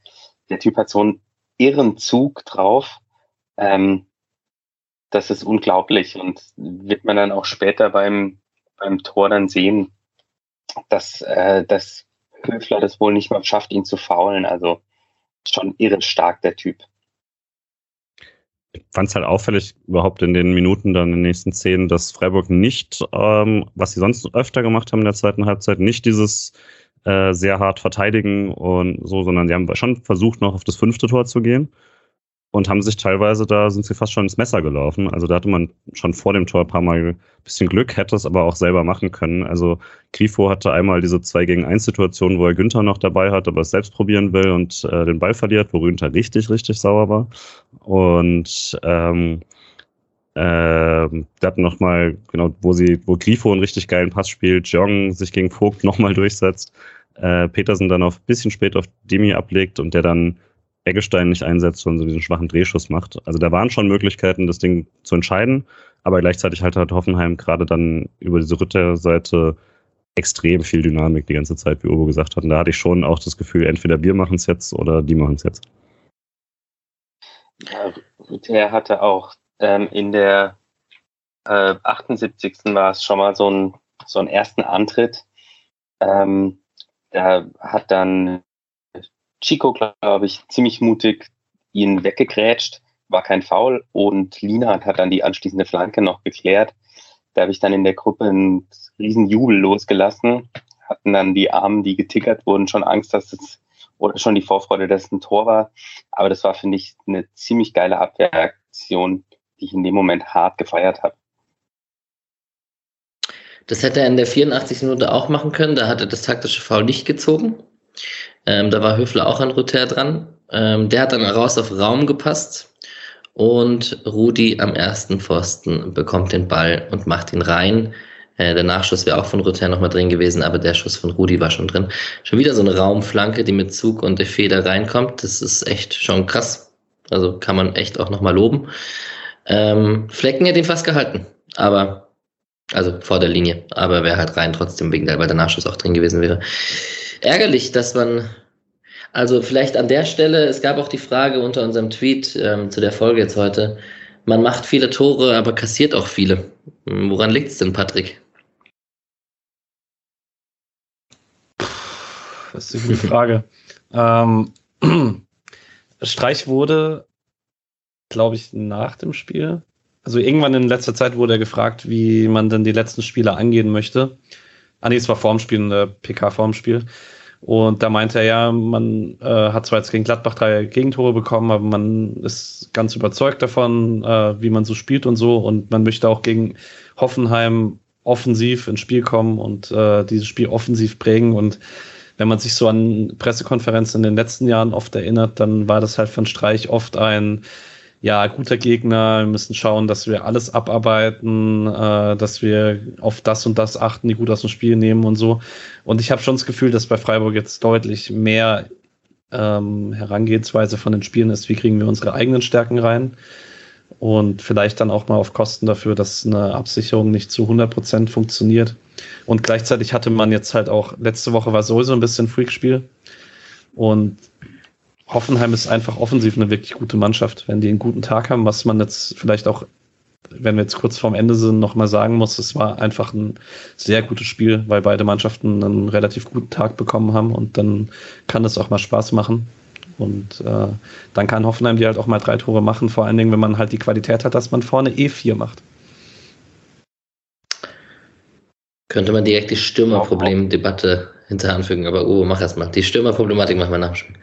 Der Typ hat so einen irren Zug drauf. Ähm, das ist unglaublich und wird man dann auch später beim, beim Tor dann sehen, dass, äh, dass Höfler das wohl nicht mal schafft, ihn zu faulen. Also schon irre stark, der Typ. Ich fand es halt auffällig überhaupt in den Minuten dann in den nächsten Szenen, dass Freiburg nicht, ähm, was sie sonst öfter gemacht haben in der zweiten Halbzeit, nicht dieses äh, sehr hart verteidigen und so, sondern sie haben schon versucht, noch auf das fünfte Tor zu gehen und haben sich teilweise, da sind sie fast schon ins Messer gelaufen. Also da hatte man schon vor dem Tor ein paar Mal ein bisschen Glück, hätte es aber auch selber machen können. Also Grifo hatte einmal diese 2 gegen 1 Situation, wo er Günther noch dabei hat, aber es selbst probieren will und äh, den Ball verliert, wo Günther richtig, richtig sauer war. Und ähm, äh, der hat nochmal, genau, wo sie, wo Grifo einen richtig geilen Pass spielt, Jong sich gegen Vogt nochmal durchsetzt, äh, Petersen dann auf bisschen spät auf Demi ablegt und der dann Eggestein nicht einsetzt und so diesen schwachen Drehschuss macht. Also da waren schon Möglichkeiten, das Ding zu entscheiden, aber gleichzeitig halt hat Hoffenheim gerade dann über diese Rütterseite extrem viel Dynamik die ganze Zeit, wie Uwe gesagt hat. Und da hatte ich schon auch das Gefühl, entweder wir machen es jetzt oder die machen es jetzt. Ja, Rütter hatte auch ähm, in der äh, 78. war es schon mal so, ein, so einen ersten Antritt. Ähm, da hat dann Chico, glaube ich, ziemlich mutig ihn weggegrätscht, war kein Foul und Lina hat dann die anschließende Flanke noch geklärt. Da habe ich dann in der Gruppe einen riesen Jubel losgelassen, hatten dann die Armen, die getickert wurden, schon Angst, dass es oder schon die Vorfreude, dass es ein Tor war. Aber das war, finde ich, eine ziemlich geile Abwehraktion, die ich in dem Moment hart gefeiert habe. Das hätte er in der 84. Minute auch machen können. Da hat er das taktische Foul nicht gezogen. Ähm, da war Höfler auch an Rüther dran. Ähm, der hat dann raus auf Raum gepasst. Und Rudi am ersten Pfosten bekommt den Ball und macht ihn rein. Äh, der Nachschuss wäre auch von Rüther nochmal drin gewesen, aber der Schuss von Rudi war schon drin. Schon wieder so eine Raumflanke, die mit Zug und der Feder reinkommt. Das ist echt schon krass. Also kann man echt auch nochmal loben. Ähm, Flecken hätte ihn fast gehalten, aber also vor der Linie, aber wäre halt rein trotzdem wegen der, weil der Nachschuss auch drin gewesen wäre ärgerlich, dass man, also vielleicht an der Stelle, es gab auch die Frage unter unserem Tweet ähm, zu der Folge jetzt heute, man macht viele Tore, aber kassiert auch viele. Woran liegt es denn, Patrick? Das ist eine gute Frage. ähm, Streich wurde, glaube ich, nach dem Spiel. Also irgendwann in letzter Zeit wurde er gefragt, wie man denn die letzten Spiele angehen möchte. Ah nee, es war vorm Spiel, ein PK vorm Spiel. Und da meinte er ja, man äh, hat zwar jetzt gegen Gladbach drei Gegentore bekommen, aber man ist ganz überzeugt davon, äh, wie man so spielt und so. Und man möchte auch gegen Hoffenheim offensiv ins Spiel kommen und äh, dieses Spiel offensiv prägen. Und wenn man sich so an Pressekonferenzen in den letzten Jahren oft erinnert, dann war das halt von Streich oft ein ja, guter Gegner, wir müssen schauen, dass wir alles abarbeiten, äh, dass wir auf das und das achten, die gut aus dem Spiel nehmen und so. Und ich habe schon das Gefühl, dass bei Freiburg jetzt deutlich mehr ähm, Herangehensweise von den Spielen ist, wie kriegen wir unsere eigenen Stärken rein. Und vielleicht dann auch mal auf Kosten dafür, dass eine Absicherung nicht zu 100 Prozent funktioniert. Und gleichzeitig hatte man jetzt halt auch, letzte Woche war sowieso ein bisschen Freakspiel. Und Hoffenheim ist einfach offensiv eine wirklich gute Mannschaft. Wenn die einen guten Tag haben, was man jetzt vielleicht auch, wenn wir jetzt kurz vorm Ende sind, nochmal sagen muss, es war einfach ein sehr gutes Spiel, weil beide Mannschaften einen relativ guten Tag bekommen haben und dann kann es auch mal Spaß machen. Und äh, dann kann Hoffenheim die halt auch mal drei Tore machen, vor allen Dingen, wenn man halt die Qualität hat, dass man vorne E4 macht. Könnte man direkt die Stürmerproblemdebatte hinterher anfügen, aber oh, mach erst mal. Die Stürmerproblematik machen wir nach dem Spiel.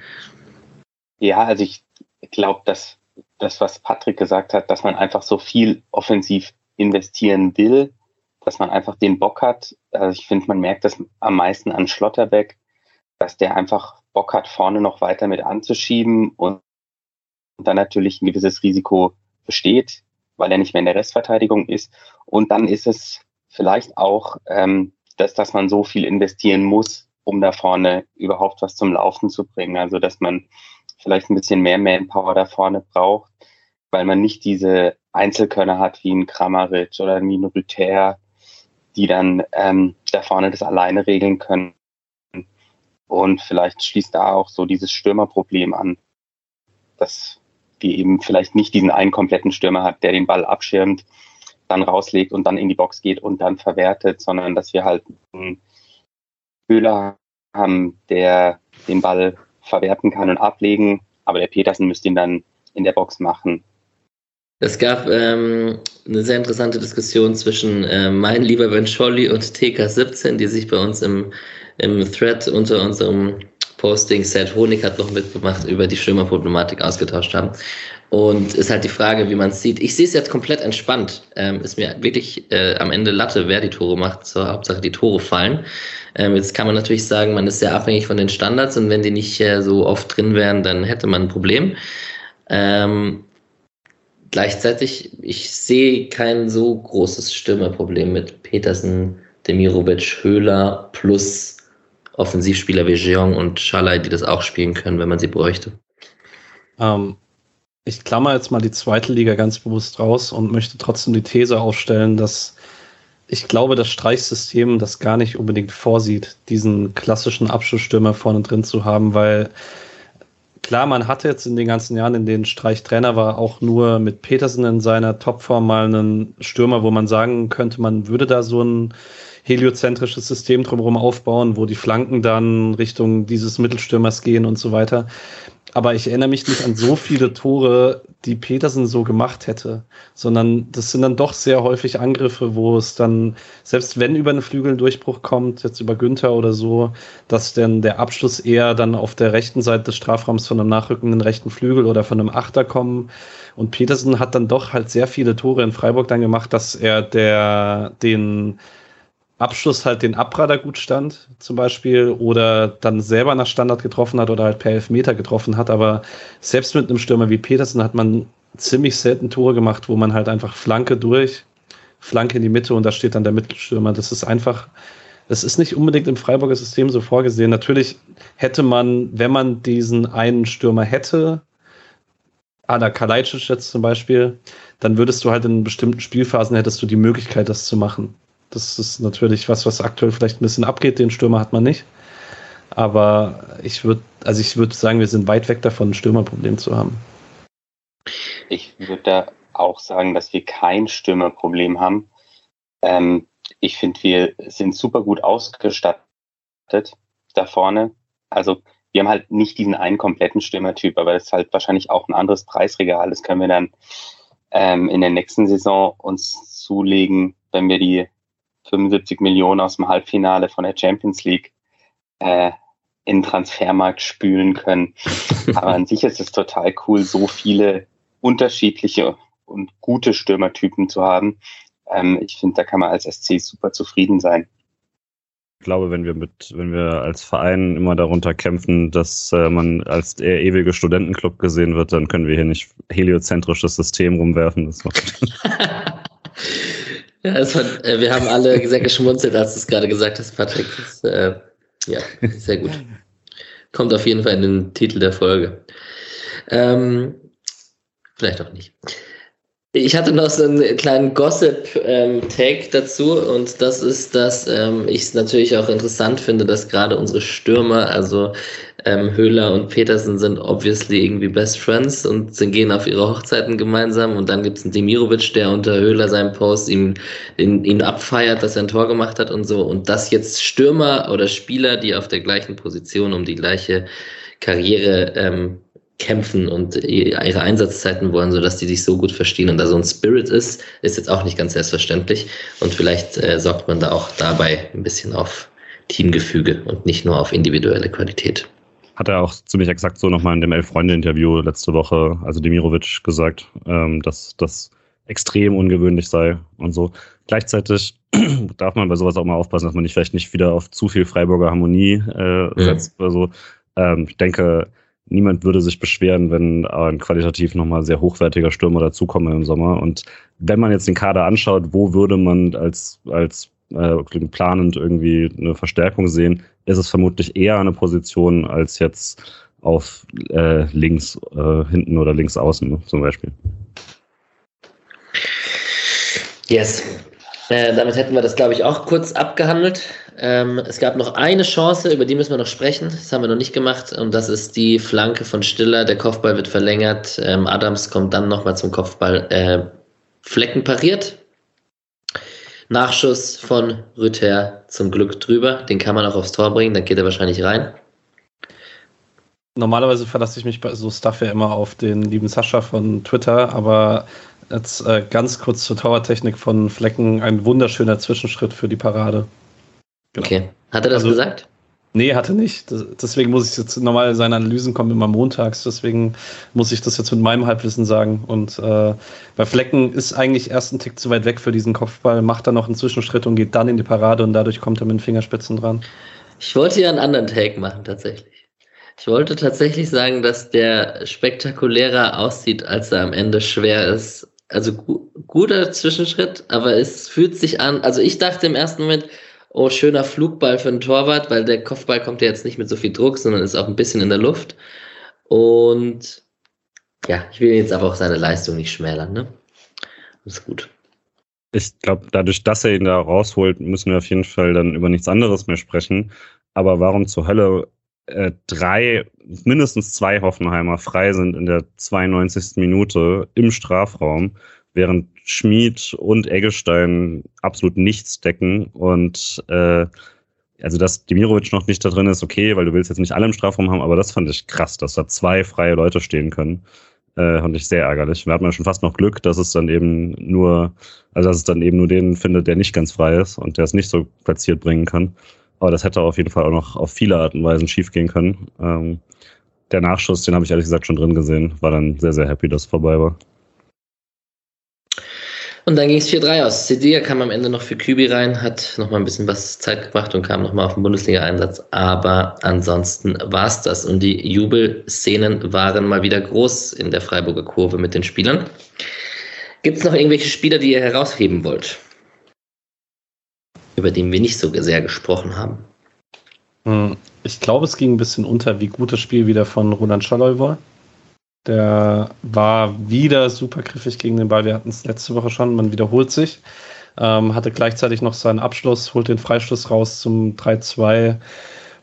Ja, also ich glaube, dass das, was Patrick gesagt hat, dass man einfach so viel offensiv investieren will, dass man einfach den Bock hat. Also ich finde, man merkt das am meisten an Schlotterbeck, dass der einfach Bock hat, vorne noch weiter mit anzuschieben und, und dann natürlich ein gewisses Risiko besteht, weil er nicht mehr in der Restverteidigung ist. Und dann ist es vielleicht auch, ähm, dass, dass man so viel investieren muss, um da vorne überhaupt was zum Laufen zu bringen. Also dass man vielleicht ein bisschen mehr Manpower da vorne braucht, weil man nicht diese Einzelkönner hat wie ein Kramaric oder ein Rüther, die dann ähm, da vorne das alleine regeln können. Und vielleicht schließt da auch so dieses Stürmerproblem an, dass wir eben vielleicht nicht diesen einen kompletten Stürmer hat, der den Ball abschirmt, dann rauslegt und dann in die Box geht und dann verwertet, sondern dass wir halt einen Höhler haben, der den Ball verwerten kann und ablegen. Aber der Petersen müsste ihn dann in der Box machen. Es gab ähm, eine sehr interessante Diskussion zwischen äh, mein lieber Ben Scholli und TK17, die sich bei uns im, im Thread unter unserem Posting Set Honig hat noch mitgemacht über die Stürmerproblematik ausgetauscht haben. Und ist halt die Frage, wie man es sieht. Ich sehe es jetzt komplett entspannt. Ähm, ist mir wirklich äh, am Ende Latte, wer die Tore macht. Zur Hauptsache die Tore fallen. Ähm, jetzt kann man natürlich sagen, man ist sehr abhängig von den Standards und wenn die nicht äh, so oft drin wären, dann hätte man ein Problem. Ähm, gleichzeitig, ich sehe kein so großes Stürmerproblem mit Petersen, Demirovic, Höhler plus Offensivspieler wie Jeong und Schalay, die das auch spielen können, wenn man sie bräuchte. Ähm, ich klammer jetzt mal die zweite Liga ganz bewusst raus und möchte trotzdem die These aufstellen, dass ich glaube, das Streichsystem das gar nicht unbedingt vorsieht, diesen klassischen Abschlussstürmer vorne drin zu haben, weil klar, man hatte jetzt in den ganzen Jahren, in denen Streich Trainer war, auch nur mit Petersen in seiner Topform mal einen Stürmer, wo man sagen könnte, man würde da so ein heliozentrisches System drumherum aufbauen, wo die Flanken dann Richtung dieses Mittelstürmers gehen und so weiter aber ich erinnere mich nicht an so viele Tore, die Petersen so gemacht hätte, sondern das sind dann doch sehr häufig Angriffe, wo es dann, selbst wenn über einen Flügel ein Durchbruch kommt, jetzt über Günther oder so, dass dann der Abschluss eher dann auf der rechten Seite des Strafraums von einem nachrückenden rechten Flügel oder von einem Achter kommen. Und Petersen hat dann doch halt sehr viele Tore in Freiburg dann gemacht, dass er der, den, Abschluss halt den Abprader gut stand, zum Beispiel, oder dann selber nach Standard getroffen hat oder halt per Elfmeter getroffen hat. Aber selbst mit einem Stürmer wie Petersen hat man ziemlich selten Tore gemacht, wo man halt einfach Flanke durch, Flanke in die Mitte und da steht dann der Mittelstürmer. Das ist einfach, das ist nicht unbedingt im Freiburger System so vorgesehen. Natürlich hätte man, wenn man diesen einen Stürmer hätte, Ada Kalajdzic jetzt zum Beispiel, dann würdest du halt in bestimmten Spielphasen hättest du die Möglichkeit, das zu machen. Das ist natürlich was, was aktuell vielleicht ein bisschen abgeht. Den Stürmer hat man nicht. Aber ich würde, also ich würde sagen, wir sind weit weg davon, ein Stürmerproblem zu haben. Ich würde da auch sagen, dass wir kein Stürmerproblem haben. Ähm, ich finde, wir sind super gut ausgestattet da vorne. Also wir haben halt nicht diesen einen kompletten Stürmertyp, aber das ist halt wahrscheinlich auch ein anderes Preisregal. Das können wir dann ähm, in der nächsten Saison uns zulegen, wenn wir die 75 Millionen aus dem Halbfinale von der Champions League äh, in den Transfermarkt spülen können. Aber an sich ist es total cool, so viele unterschiedliche und gute Stürmertypen zu haben. Ähm, ich finde, da kann man als SC super zufrieden sein. Ich glaube, wenn wir mit, wenn wir als Verein immer darunter kämpfen, dass äh, man als der ewige Studentenclub gesehen wird, dann können wir hier nicht heliozentrisches System rumwerfen. Das Ja, war, äh, wir haben alle sehr geschmunzelt, als du es gerade gesagt hast, Patrick. Das, äh, ja, sehr gut. Kommt auf jeden Fall in den Titel der Folge. Ähm, vielleicht auch nicht. Ich hatte noch so einen kleinen Gossip-Tag ähm, dazu und das ist, dass ähm, ich es natürlich auch interessant finde, dass gerade unsere Stürmer, also ähm, Höhler und Petersen sind obviously irgendwie Best Friends und sind, gehen auf ihre Hochzeiten gemeinsam und dann gibt es einen Demirovic, der unter Höhler seinem Post ihm, ihn, ihn abfeiert, dass er ein Tor gemacht hat und so und dass jetzt Stürmer oder Spieler, die auf der gleichen Position um die gleiche Karriere ähm, kämpfen und ihre Einsatzzeiten wollen, sodass die sich so gut verstehen und da so ein Spirit ist, ist jetzt auch nicht ganz selbstverständlich. Und vielleicht äh, sorgt man da auch dabei ein bisschen auf Teamgefüge und nicht nur auf individuelle Qualität. Hat er auch ziemlich exakt so nochmal in dem Elf-Freunde-Interview letzte Woche, also Demirovic, gesagt, ähm, dass das extrem ungewöhnlich sei und so. Gleichzeitig darf man bei sowas auch mal aufpassen, dass man nicht vielleicht nicht wieder auf zu viel Freiburger Harmonie äh, setzt. Mhm. Also ähm, ich denke, niemand würde sich beschweren, wenn ein qualitativ nochmal sehr hochwertiger Stürmer dazukommt im Sommer. Und wenn man jetzt den Kader anschaut, wo würde man als, als äh, planend irgendwie eine Verstärkung sehen, ist es vermutlich eher eine Position als jetzt auf äh, links äh, hinten oder links außen ne, zum Beispiel. Yes. Äh, damit hätten wir das, glaube ich, auch kurz abgehandelt. Ähm, es gab noch eine Chance, über die müssen wir noch sprechen. Das haben wir noch nicht gemacht. Und das ist die Flanke von Stiller. Der Kopfball wird verlängert. Ähm, Adams kommt dann nochmal zum Kopfball. Äh, Flecken pariert. Nachschuss von Rüther zum Glück drüber. Den kann man auch aufs Tor bringen. Dann geht er wahrscheinlich rein. Normalerweise verlasse ich mich bei so Stuff ja immer auf den lieben Sascha von Twitter, aber jetzt äh, ganz kurz zur Towertechnik von Flecken. Ein wunderschöner Zwischenschritt für die Parade. Genau. Okay. Hat er das also, gesagt? Nee, hatte nicht. Deswegen muss ich jetzt normal seine Analysen kommen immer montags. Deswegen muss ich das jetzt mit meinem Halbwissen sagen. Und äh, bei Flecken ist eigentlich erst ein Tick zu weit weg für diesen Kopfball, macht dann noch einen Zwischenschritt und geht dann in die Parade und dadurch kommt er mit den Fingerspitzen dran. Ich wollte ja einen anderen Take machen, tatsächlich. Ich wollte tatsächlich sagen, dass der spektakulärer aussieht, als er am Ende schwer ist. Also gu guter Zwischenschritt, aber es fühlt sich an. Also ich dachte im ersten Moment, oh, schöner Flugball für einen Torwart, weil der Kopfball kommt ja jetzt nicht mit so viel Druck, sondern ist auch ein bisschen in der Luft. Und ja, ich will jetzt aber auch seine Leistung nicht schmälern, ne? Das ist gut. Ich glaube, dadurch, dass er ihn da rausholt, müssen wir auf jeden Fall dann über nichts anderes mehr sprechen. Aber warum zur Hölle äh, drei, mindestens zwei Hoffenheimer frei sind in der 92. Minute im Strafraum, während Schmid und Eggestein absolut nichts decken und äh, also dass Demirovic noch nicht da drin ist, okay, weil du willst jetzt nicht alle im Strafraum haben, aber das fand ich krass, dass da zwei freie Leute stehen können. Äh, fand ich sehr ärgerlich. Wir hatten ja schon fast noch Glück, dass es dann eben nur, also dass es dann eben nur den findet, der nicht ganz frei ist und der es nicht so platziert bringen kann. Aber das hätte auf jeden Fall auch noch auf viele Arten und Weisen schief gehen können. Ähm, der Nachschuss, den habe ich ehrlich gesagt schon drin gesehen, war dann sehr, sehr happy, dass es vorbei war. Und dann ging es 4-3 aus. Sedia kam am Ende noch für Kübi rein, hat nochmal ein bisschen was Zeit gebracht und kam nochmal auf den Bundesliga-Einsatz. Aber ansonsten war es das. Und die Jubelszenen waren mal wieder groß in der Freiburger Kurve mit den Spielern. Gibt es noch irgendwelche Spieler, die ihr herausheben wollt? Über den wir nicht so sehr gesprochen haben. Hm, ich glaube, es ging ein bisschen unter, wie gut das Spiel wieder von Roland Scholloy war. Der war wieder super griffig gegen den Ball. Wir hatten es letzte Woche schon, man wiederholt sich. Ähm, hatte gleichzeitig noch seinen Abschluss, holt den Freistoß raus zum 3-2,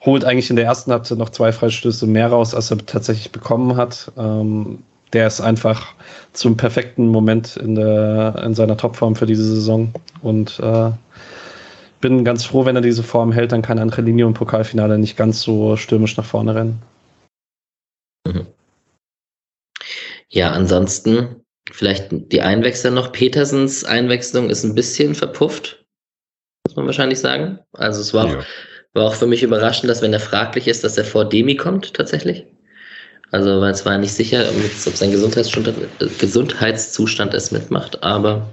holt eigentlich in der ersten Halbzeit noch zwei Freistöße mehr raus, als er tatsächlich bekommen hat. Ähm, der ist einfach zum perfekten Moment in, der, in seiner Topform für diese Saison. Und äh, bin ganz froh, wenn er diese Form hält, dann kann Andre Linie im Pokalfinale nicht ganz so stürmisch nach vorne rennen. Mhm. Ja, ansonsten vielleicht die Einwechsler noch. Petersens Einwechslung ist ein bisschen verpufft, muss man wahrscheinlich sagen. Also es war, ja. auch, war auch für mich überraschend, dass wenn er fraglich ist, dass er vor Demi kommt tatsächlich. Also weil es war nicht sicher, ob sein Gesundheitszustand, Gesundheitszustand es mitmacht, aber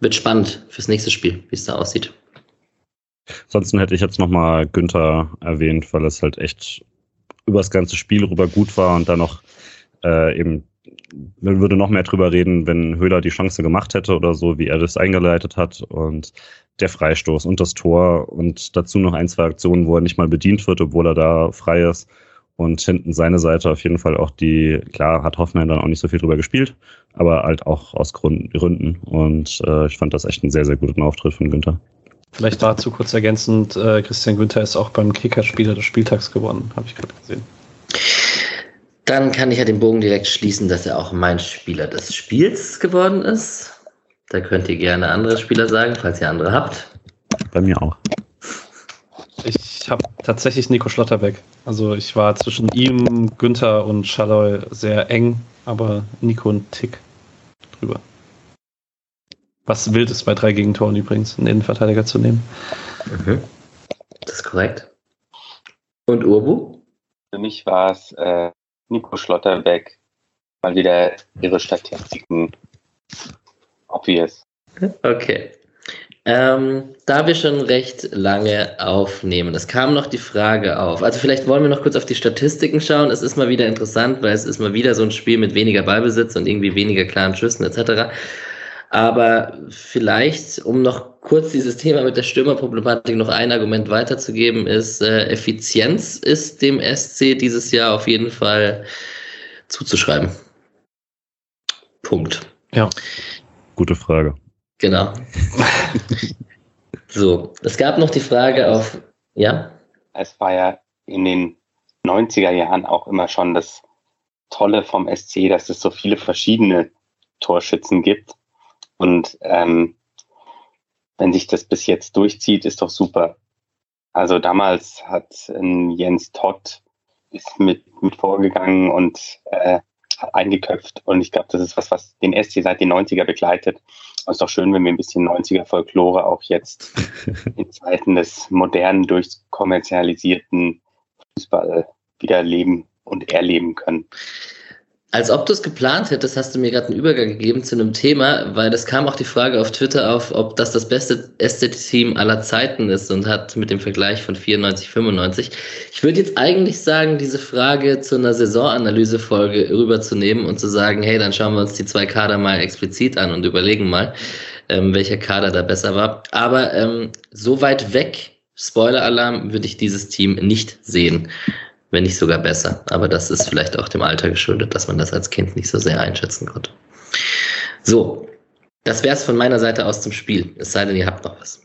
wird spannend fürs nächste Spiel, wie es da aussieht. Ansonsten hätte ich jetzt nochmal Günther erwähnt, weil es halt echt über das ganze Spiel rüber gut war und dann noch äh, eben, man würde noch mehr drüber reden, wenn Höhler die Chance gemacht hätte oder so, wie er das eingeleitet hat und der Freistoß und das Tor und dazu noch ein, zwei Aktionen, wo er nicht mal bedient wird, obwohl er da frei ist. Und hinten seine Seite auf jeden Fall auch die, klar hat Hoffmann dann auch nicht so viel drüber gespielt, aber halt auch aus Gründen. Und äh, ich fand das echt einen sehr, sehr guten Auftritt von Günther. Vielleicht dazu kurz ergänzend, äh, Christian Günther ist auch beim Kicker-Spieler des Spieltags gewonnen, habe ich gerade gesehen. Dann kann ich ja den Bogen direkt schließen, dass er auch mein Spieler des Spiels geworden ist. Da könnt ihr gerne andere Spieler sagen, falls ihr andere habt. Bei mir auch. Ich habe tatsächlich Nico Schlotterbeck. Also ich war zwischen ihm, Günther und Schalloy sehr eng, aber Nico ein Tick drüber. Was wild ist bei drei Gegentoren übrigens, einen Innenverteidiger zu nehmen. Mhm. Das ist korrekt. Und Urbu? Für mich war es äh, Nico Schlotterbeck mal wieder ihre Statistiken obvious. Okay. Ähm, da wir schon recht lange aufnehmen, es kam noch die Frage auf. Also vielleicht wollen wir noch kurz auf die Statistiken schauen. Es ist mal wieder interessant, weil es ist mal wieder so ein Spiel mit weniger Ballbesitz und irgendwie weniger klaren Schüssen etc. Aber vielleicht, um noch kurz dieses Thema mit der Stürmerproblematik noch ein Argument weiterzugeben, ist, äh, Effizienz ist dem SC dieses Jahr auf jeden Fall zuzuschreiben. Punkt. Ja. Gute Frage. Genau. so, es gab noch die Frage auf, ja? Es war ja in den 90er Jahren auch immer schon das Tolle vom SC, dass es so viele verschiedene Torschützen gibt. Und ähm, wenn sich das bis jetzt durchzieht, ist doch super. Also damals hat ähm, Jens Todd ist mit, mit vorgegangen und äh, hat eingeköpft. Und ich glaube, das ist was, was den SC seit den 90er begleitet. ist doch schön, wenn wir ein bisschen 90er Folklore auch jetzt in Zeiten des modernen, durchkommerzialisierten Fußball wieder leben und erleben können. Als ob du es geplant hättest, hast du mir gerade einen Übergang gegeben zu einem Thema, weil es kam auch die Frage auf Twitter auf, ob das das beste SC-Team aller Zeiten ist und hat mit dem Vergleich von 94, 95. Ich würde jetzt eigentlich sagen, diese Frage zu einer Saisonanalyse-Folge rüberzunehmen und zu sagen, hey, dann schauen wir uns die zwei Kader mal explizit an und überlegen mal, ähm, welcher Kader da besser war. Aber ähm, so weit weg, Spoiler-Alarm, würde ich dieses Team nicht sehen wenn nicht sogar besser. Aber das ist vielleicht auch dem Alter geschuldet, dass man das als Kind nicht so sehr einschätzen konnte. So, das wäre es von meiner Seite aus zum Spiel. Es sei denn, ihr habt noch was.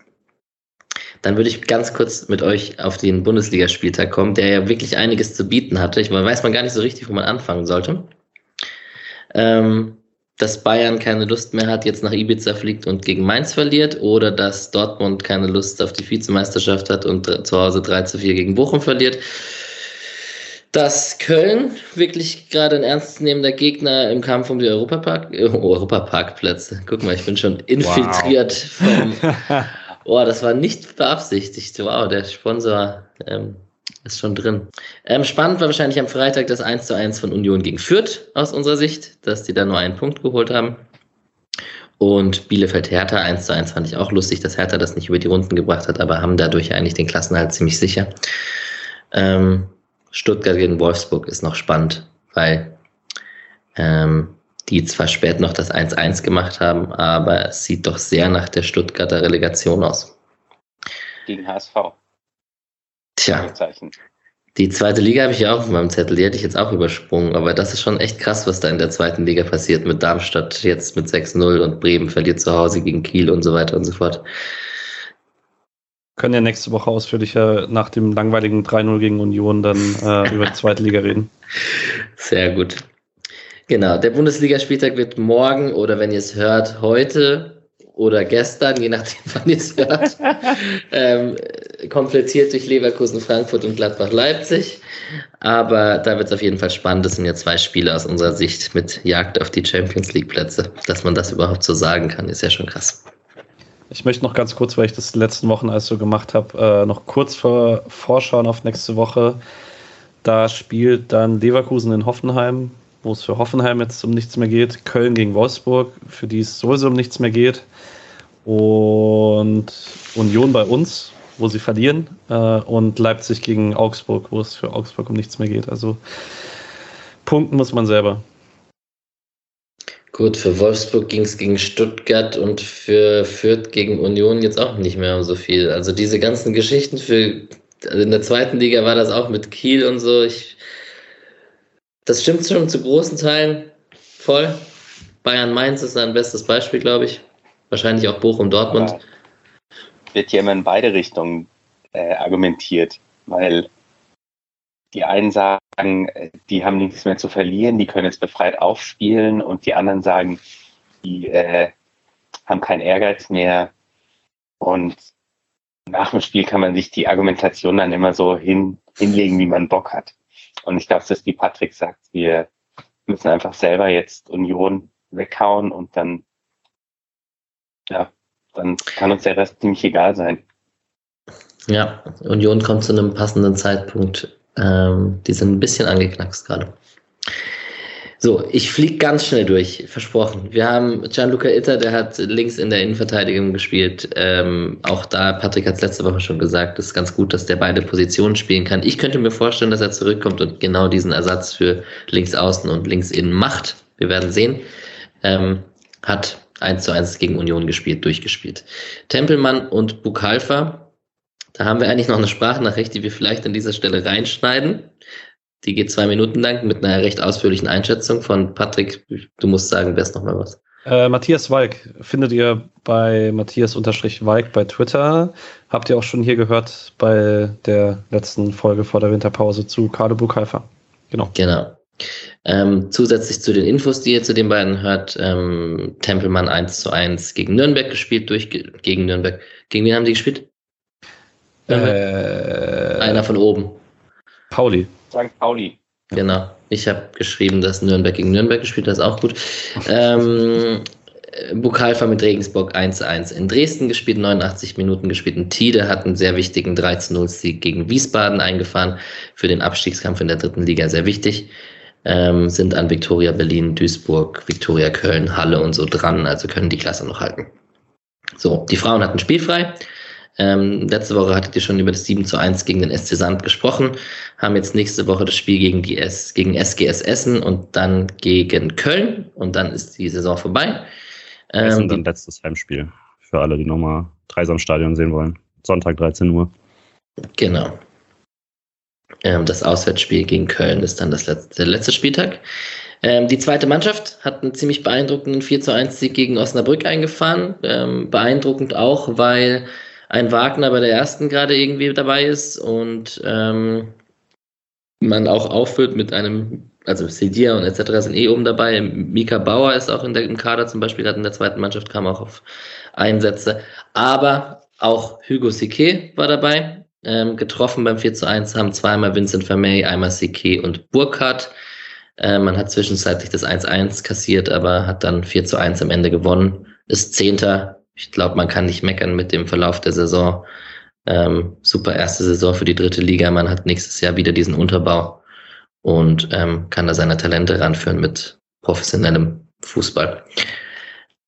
Dann würde ich ganz kurz mit euch auf den Bundesligaspieltag kommen, der ja wirklich einiges zu bieten hatte. Ich weiß man gar nicht so richtig, wo man anfangen sollte. Ähm, dass Bayern keine Lust mehr hat, jetzt nach Ibiza fliegt und gegen Mainz verliert, oder dass Dortmund keine Lust auf die Vizemeisterschaft hat und zu Hause 3 zu 4 gegen Bochum verliert dass Köln wirklich gerade ein ernstzunehmender Gegner im Kampf um die Europapark, äh, Europaparkplätze. Guck mal, ich bin schon infiltriert wow. vom. Oh, das war nicht beabsichtigt. Wow, der Sponsor ähm, ist schon drin. Ähm, spannend war wahrscheinlich am Freitag das 1 zu 1 von Union gegen Fürth aus unserer Sicht, dass die da nur einen Punkt geholt haben. Und Bielefeld-Hertha 1 zu 1 fand ich auch lustig, dass Hertha das nicht über die Runden gebracht hat, aber haben dadurch eigentlich den Klassenhalt ziemlich sicher. Ähm, Stuttgart gegen Wolfsburg ist noch spannend, weil ähm, die zwar spät noch das 1-1 gemacht haben, aber es sieht doch sehr nach der Stuttgarter Relegation aus. Gegen HSV. Tja, die zweite Liga habe ich ja auch auf meinem Zettel, die hätte ich jetzt auch übersprungen, aber das ist schon echt krass, was da in der zweiten Liga passiert mit Darmstadt jetzt mit 6-0 und Bremen verliert zu Hause gegen Kiel und so weiter und so fort können ja nächste Woche ausführlicher nach dem langweiligen 3-0 gegen Union dann äh, über die zweite Liga reden. Sehr gut. Genau, der Bundesligaspieltag wird morgen oder wenn ihr es hört, heute oder gestern, je nachdem, wann ihr es hört, ähm, komplettiert durch Leverkusen, Frankfurt und Gladbach-Leipzig. Aber da wird es auf jeden Fall spannend. Das sind ja zwei Spiele aus unserer Sicht mit Jagd auf die Champions League-Plätze. Dass man das überhaupt so sagen kann, ist ja schon krass. Ich möchte noch ganz kurz, weil ich das letzten Wochen alles so gemacht habe, äh, noch kurz vor, vorschauen auf nächste Woche. Da spielt dann Leverkusen in Hoffenheim, wo es für Hoffenheim jetzt um nichts mehr geht. Köln gegen Wolfsburg, für die es sowieso um nichts mehr geht. Und Union bei uns, wo sie verlieren. Äh, und Leipzig gegen Augsburg, wo es für Augsburg um nichts mehr geht. Also punkten muss man selber. Gut, für Wolfsburg ging es gegen Stuttgart und für Fürth gegen Union jetzt auch nicht mehr so viel. Also diese ganzen Geschichten für also in der zweiten Liga war das auch mit Kiel und so. Ich, das stimmt schon zu großen Teilen voll. Bayern Mainz ist ein bestes Beispiel, glaube ich. Wahrscheinlich auch Bochum Dortmund. Ja, wird ja immer in beide Richtungen äh, argumentiert, weil die einen sagen, äh, die haben nichts mehr zu verlieren, die können jetzt befreit aufspielen und die anderen sagen, die äh, haben keinen Ehrgeiz mehr. Und nach dem Spiel kann man sich die Argumentation dann immer so hin, hinlegen, wie man Bock hat. Und ich glaube, dass wie Patrick sagt, wir müssen einfach selber jetzt Union weghauen und dann, ja, dann kann uns der Rest ziemlich egal sein. Ja, Union kommt zu einem passenden Zeitpunkt ähm, die sind ein bisschen angeknackst gerade. So, ich fliege ganz schnell durch, versprochen. Wir haben Gianluca Itter, der hat links in der Innenverteidigung gespielt. Ähm, auch da, Patrick hat es letzte Woche schon gesagt, ist ganz gut, dass der beide Positionen spielen kann. Ich könnte mir vorstellen, dass er zurückkommt und genau diesen Ersatz für links außen und links innen macht. Wir werden sehen. Ähm, hat 1 zu 1 gegen Union gespielt, durchgespielt. Tempelmann und Bukalfa da haben wir eigentlich noch eine Sprachnachricht, die wir vielleicht an dieser Stelle reinschneiden. Die geht zwei Minuten lang mit einer recht ausführlichen Einschätzung von Patrick. Du musst sagen, wer ist nochmal was. Äh, Matthias Walk findet ihr bei Matthias-Walk bei Twitter. Habt ihr auch schon hier gehört bei der letzten Folge vor der Winterpause zu Carlo Buchhalfer. Genau. Genau. Ähm, zusätzlich zu den Infos, die ihr zu den beiden hört, ähm, Tempelmann 1 zu 1 gegen Nürnberg gespielt, durch, gegen Nürnberg. Gegen wen haben die gespielt? Äh, Einer von oben. Pauli. St. Pauli. Genau. Ich habe geschrieben, dass Nürnberg gegen Nürnberg gespielt hat, das ist auch gut. ähm, Pokalfall mit Regensburg 1-1 in Dresden gespielt, 89 Minuten gespielt. Und Tide hat einen sehr wichtigen 3-0-Sieg gegen Wiesbaden eingefahren. Für den Abstiegskampf in der dritten Liga sehr wichtig. Ähm, sind an Viktoria Berlin, Duisburg, Viktoria Köln, Halle und so dran, also können die Klasse noch halten. So, die Frauen hatten spielfrei. Ähm, letzte Woche hattet ihr schon über das 7 zu 1 gegen den SC Sand gesprochen, haben jetzt nächste Woche das Spiel gegen die S, gegen SGS Essen und dann gegen Köln und dann ist die Saison vorbei. Ähm, Essen dann letztes Heimspiel für alle, die nochmal Dreisam Stadion sehen wollen. Sonntag 13 Uhr. Genau. Ähm, das Auswärtsspiel gegen Köln ist dann das letzte, der letzte Spieltag. Ähm, die zweite Mannschaft hat einen ziemlich beeindruckenden 4 zu 1 Sieg gegen Osnabrück eingefahren. Ähm, beeindruckend auch, weil ein Wagner bei der ersten gerade irgendwie dabei ist und ähm, man auch aufführt mit einem, also Sedia und etc. sind eh oben dabei. Mika Bauer ist auch in der, im Kader zum Beispiel, hat in der zweiten Mannschaft, kam auch auf Einsätze. Aber auch Hugo Sique war dabei. Ähm, getroffen beim 4 zu 1 haben zweimal Vincent Vermey, einmal Sique und Burkhardt. Äh, man hat zwischenzeitlich das 1-1 kassiert, aber hat dann 4 zu 1 am Ende gewonnen. Ist Zehnter ich glaube, man kann nicht meckern mit dem Verlauf der Saison. Ähm, super erste Saison für die dritte Liga. Man hat nächstes Jahr wieder diesen Unterbau und ähm, kann da seine Talente ranführen mit professionellem Fußball.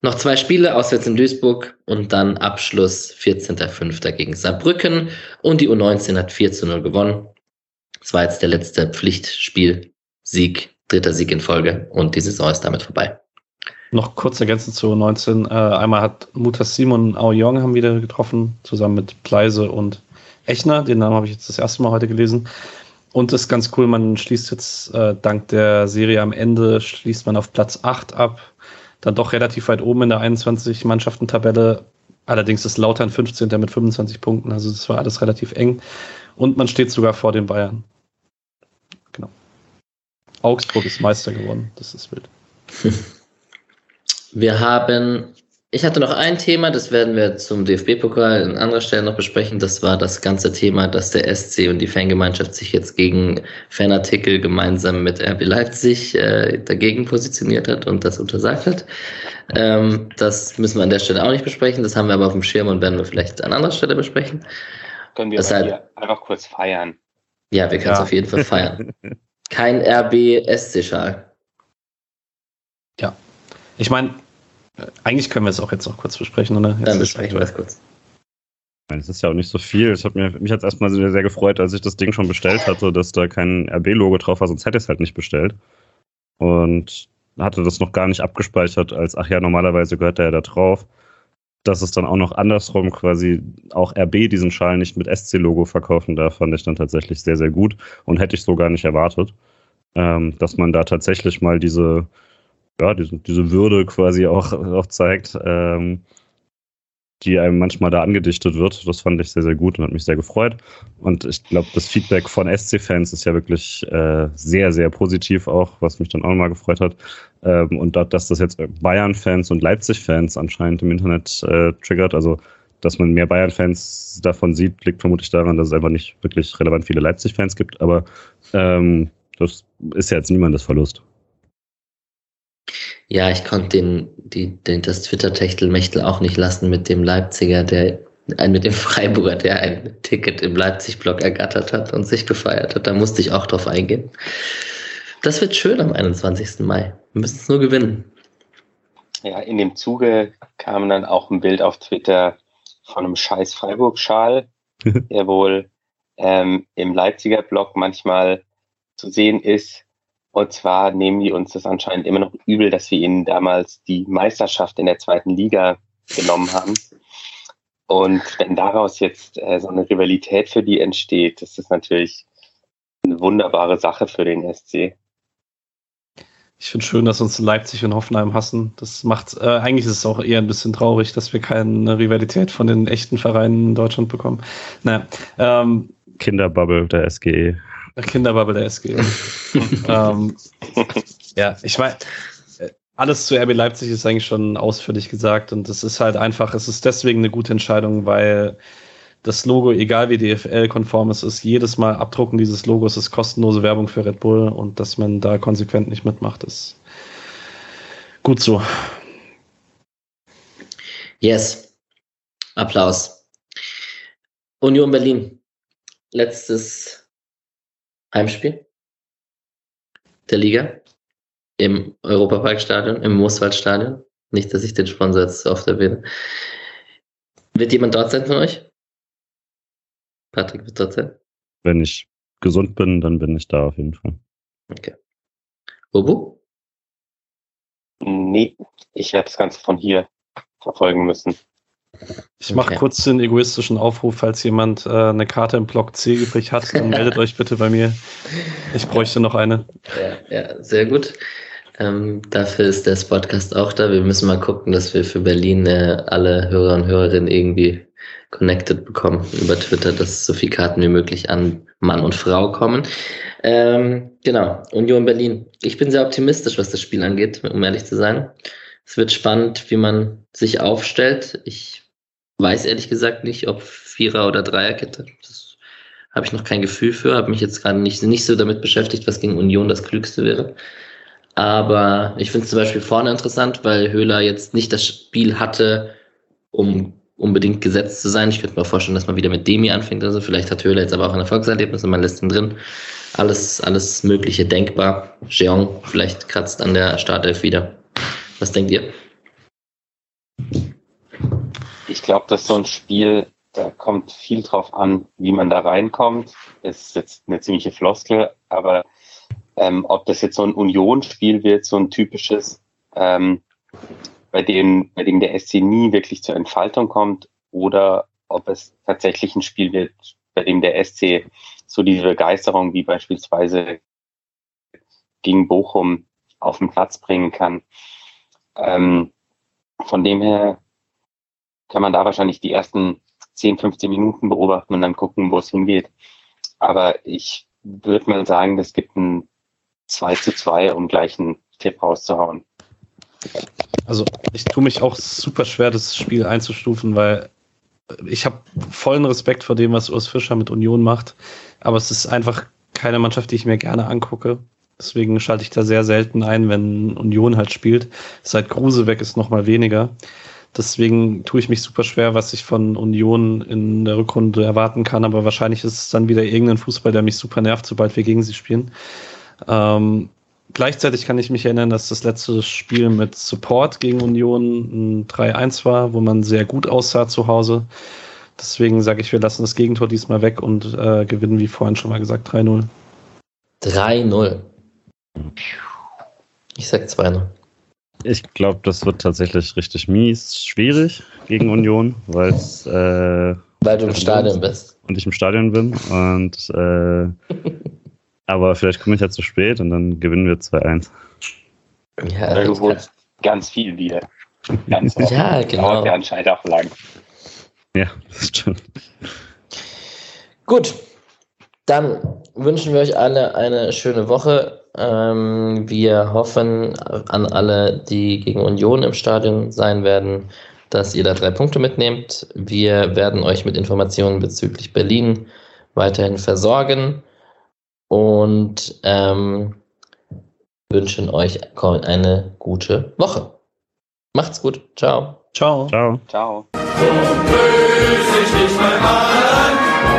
Noch zwei Spiele, auswärts in Duisburg und dann Abschluss 14.05. gegen Saarbrücken und die U19 hat 4 zu 0 gewonnen. Das war jetzt der letzte Pflichtspiel-Sieg, dritter Sieg in Folge und die Saison ist damit vorbei. Noch kurz ergänzend zu 19. Äh, einmal hat Mutas Simon Aoyong haben wieder getroffen, zusammen mit Pleise und Echner. Den Namen habe ich jetzt das erste Mal heute gelesen. Und das ist ganz cool, man schließt jetzt äh, dank der Serie am Ende, schließt man auf Platz 8 ab. Dann doch relativ weit oben in der 21-Mannschaften-Tabelle. Allerdings ist Lautern 15. mit 25 Punkten, also das war alles relativ eng. Und man steht sogar vor den Bayern. Genau. Augsburg ist Meister geworden, das ist wild. Wir haben, ich hatte noch ein Thema, das werden wir zum DFB-Pokal an anderer Stelle noch besprechen. Das war das ganze Thema, dass der SC und die Fangemeinschaft sich jetzt gegen Fanartikel gemeinsam mit RB Leipzig äh, dagegen positioniert hat und das untersagt hat. Ähm, das müssen wir an der Stelle auch nicht besprechen. Das haben wir aber auf dem Schirm und werden wir vielleicht an anderer Stelle besprechen. Können wir Deshalb, hier einfach kurz feiern? Ja, wir können es ja. auf jeden Fall feiern. Kein RB-SC-Schal. Ja, ich meine, eigentlich können wir es auch jetzt noch kurz besprechen, oder? Dann besprechen wir es kurz. Es ist ja auch nicht so viel. Es hat mir, mich hat erstmal sehr, sehr gefreut, als ich das Ding schon bestellt hatte, dass da kein RB-Logo drauf war, sonst hätte ich es halt nicht bestellt. Und hatte das noch gar nicht abgespeichert, als, ach ja, normalerweise gehört der ja da drauf. Dass es dann auch noch andersrum quasi auch RB diesen Schal nicht mit SC-Logo verkaufen darf, fand ich dann tatsächlich sehr, sehr gut und hätte ich so gar nicht erwartet, ähm, dass man da tatsächlich mal diese ja, diese, diese Würde quasi auch, auch zeigt, ähm, die einem manchmal da angedichtet wird. Das fand ich sehr, sehr gut und hat mich sehr gefreut. Und ich glaube, das Feedback von SC-Fans ist ja wirklich äh, sehr, sehr positiv auch, was mich dann auch nochmal gefreut hat. Ähm, und da, dass das jetzt Bayern-Fans und Leipzig-Fans anscheinend im Internet äh, triggert, also dass man mehr Bayern-Fans davon sieht, liegt vermutlich daran, dass es einfach nicht wirklich relevant viele Leipzig-Fans gibt. Aber ähm, das ist ja jetzt niemandes Verlust. Ja, ich konnte den, die, den, das Twitter-Techtel-Mechtel auch nicht lassen mit dem Leipziger, der, äh, mit dem Freiburger, der ein Ticket im Leipzig-Blog ergattert hat und sich gefeiert hat. Da musste ich auch drauf eingehen. Das wird schön am 21. Mai. Wir müssen es nur gewinnen. Ja, in dem Zuge kam dann auch ein Bild auf Twitter von einem scheiß Freiburg-Schal, der wohl ähm, im Leipziger Blog manchmal zu sehen ist. Und zwar nehmen die uns das anscheinend immer noch übel, dass wir ihnen damals die Meisterschaft in der zweiten Liga genommen haben. Und wenn daraus jetzt äh, so eine Rivalität für die entsteht, das ist natürlich eine wunderbare Sache für den SC. Ich finde schön, dass uns Leipzig und Hoffenheim hassen. Das macht, äh, eigentlich ist es auch eher ein bisschen traurig, dass wir keine Rivalität von den echten Vereinen in Deutschland bekommen. Naja, ähm, Kinderbubble der SGE. Kinderbubble der SG. ähm, ja, ich meine, alles zu RB Leipzig ist eigentlich schon ausführlich gesagt und es ist halt einfach, es ist deswegen eine gute Entscheidung, weil das Logo, egal wie DFL-konform es ist, jedes Mal abdrucken dieses Logos ist kostenlose Werbung für Red Bull und dass man da konsequent nicht mitmacht, ist gut so. Yes. Applaus. Union Berlin. Letztes Heimspiel der Liga im Europaparkstadion, im Mooswaldstadion. Nicht, dass ich den Sponsor jetzt so oft erwähne. Wird jemand dort sein von euch? Patrick wird dort sein? Wenn ich gesund bin, dann bin ich da auf jeden Fall. Okay. Bobo? Nee, ich werde das Ganze von hier verfolgen müssen. Ich mache Okay. kurz den egoistischen Aufruf, falls jemand äh, eine Karte im Block C übrig hat, dann meldet euch bitte bei mir. Ich bräuchte noch eine. Ja, ja sehr gut. Ähm, dafür ist der Podcast auch da. Wir müssen mal gucken, dass wir für Berlin äh, alle Hörer und Hörerinnen irgendwie connected bekommen über Twitter, dass so viele Karten wie möglich an Mann und Frau kommen. Ähm, genau, Union Berlin. Ich bin sehr optimistisch, was das Spiel angeht, um ehrlich zu sein. Es wird spannend, wie man sich aufstellt. Ich weiß ehrlich gesagt nicht, ob Vierer- oder Dreierkette. Das habe ich noch kein Gefühl für. Habe mich jetzt gerade nicht, nicht so damit beschäftigt, was gegen Union das Klügste wäre. Aber ich finde es zum Beispiel vorne interessant, weil Höhler jetzt nicht das Spiel hatte, um unbedingt gesetzt zu sein. Ich könnte mir vorstellen, dass man wieder mit Demi anfängt. Also vielleicht hat Höhler jetzt aber auch ein Erfolgserlebnis und man lässt ihn drin. Alles, alles Mögliche denkbar. Jeong vielleicht kratzt an der Startelf wieder. Was denkt ihr? Ich glaube, dass so ein Spiel, da kommt viel drauf an, wie man da reinkommt. Ist jetzt eine ziemliche Floskel, aber ähm, ob das jetzt so ein Union-Spiel wird, so ein typisches, ähm, bei dem, bei dem der SC nie wirklich zur Entfaltung kommt, oder ob es tatsächlich ein Spiel wird, bei dem der SC so diese Begeisterung wie beispielsweise gegen Bochum auf den Platz bringen kann. Ähm, von dem her kann man da wahrscheinlich die ersten 10, 15 Minuten beobachten und dann gucken, wo es hingeht. Aber ich würde mal sagen, das gibt ein 2 zu 2, um gleich einen Tipp rauszuhauen. Also ich tue mich auch super schwer, das Spiel einzustufen, weil ich habe vollen Respekt vor dem, was Urs Fischer mit Union macht. Aber es ist einfach keine Mannschaft, die ich mir gerne angucke. Deswegen schalte ich da sehr selten ein, wenn Union halt spielt. Seit Kruse weg ist noch mal weniger. Deswegen tue ich mich super schwer, was ich von Union in der Rückrunde erwarten kann. Aber wahrscheinlich ist es dann wieder irgendein Fußball, der mich super nervt, sobald wir gegen sie spielen. Ähm, gleichzeitig kann ich mich erinnern, dass das letzte Spiel mit Support gegen Union ein 3-1 war, wo man sehr gut aussah zu Hause. Deswegen sage ich, wir lassen das Gegentor diesmal weg und äh, gewinnen, wie vorhin schon mal gesagt, 3-0. 3-0. Ich sag 2-0. Ich glaube, das wird tatsächlich richtig mies, schwierig gegen Union, weil es äh, Weil du im Stadion bist. und ich im Stadion bin. Und äh, aber vielleicht komme ich ja zu spät und dann gewinnen wir 2-1. Ja, Oder du holst ganz viel Bier. Ganz oft. Ja, genau. Ja anscheinend auch lang. Ja, das stimmt. Gut, dann wünschen wir euch alle eine schöne Woche. Ähm, wir hoffen an alle, die gegen Union im Stadion sein werden, dass ihr da drei Punkte mitnehmt. Wir werden euch mit Informationen bezüglich Berlin weiterhin versorgen und ähm, wünschen euch eine gute Woche. Macht's gut. Ciao. Ciao. Ciao. Ciao. Böse ich nicht mehr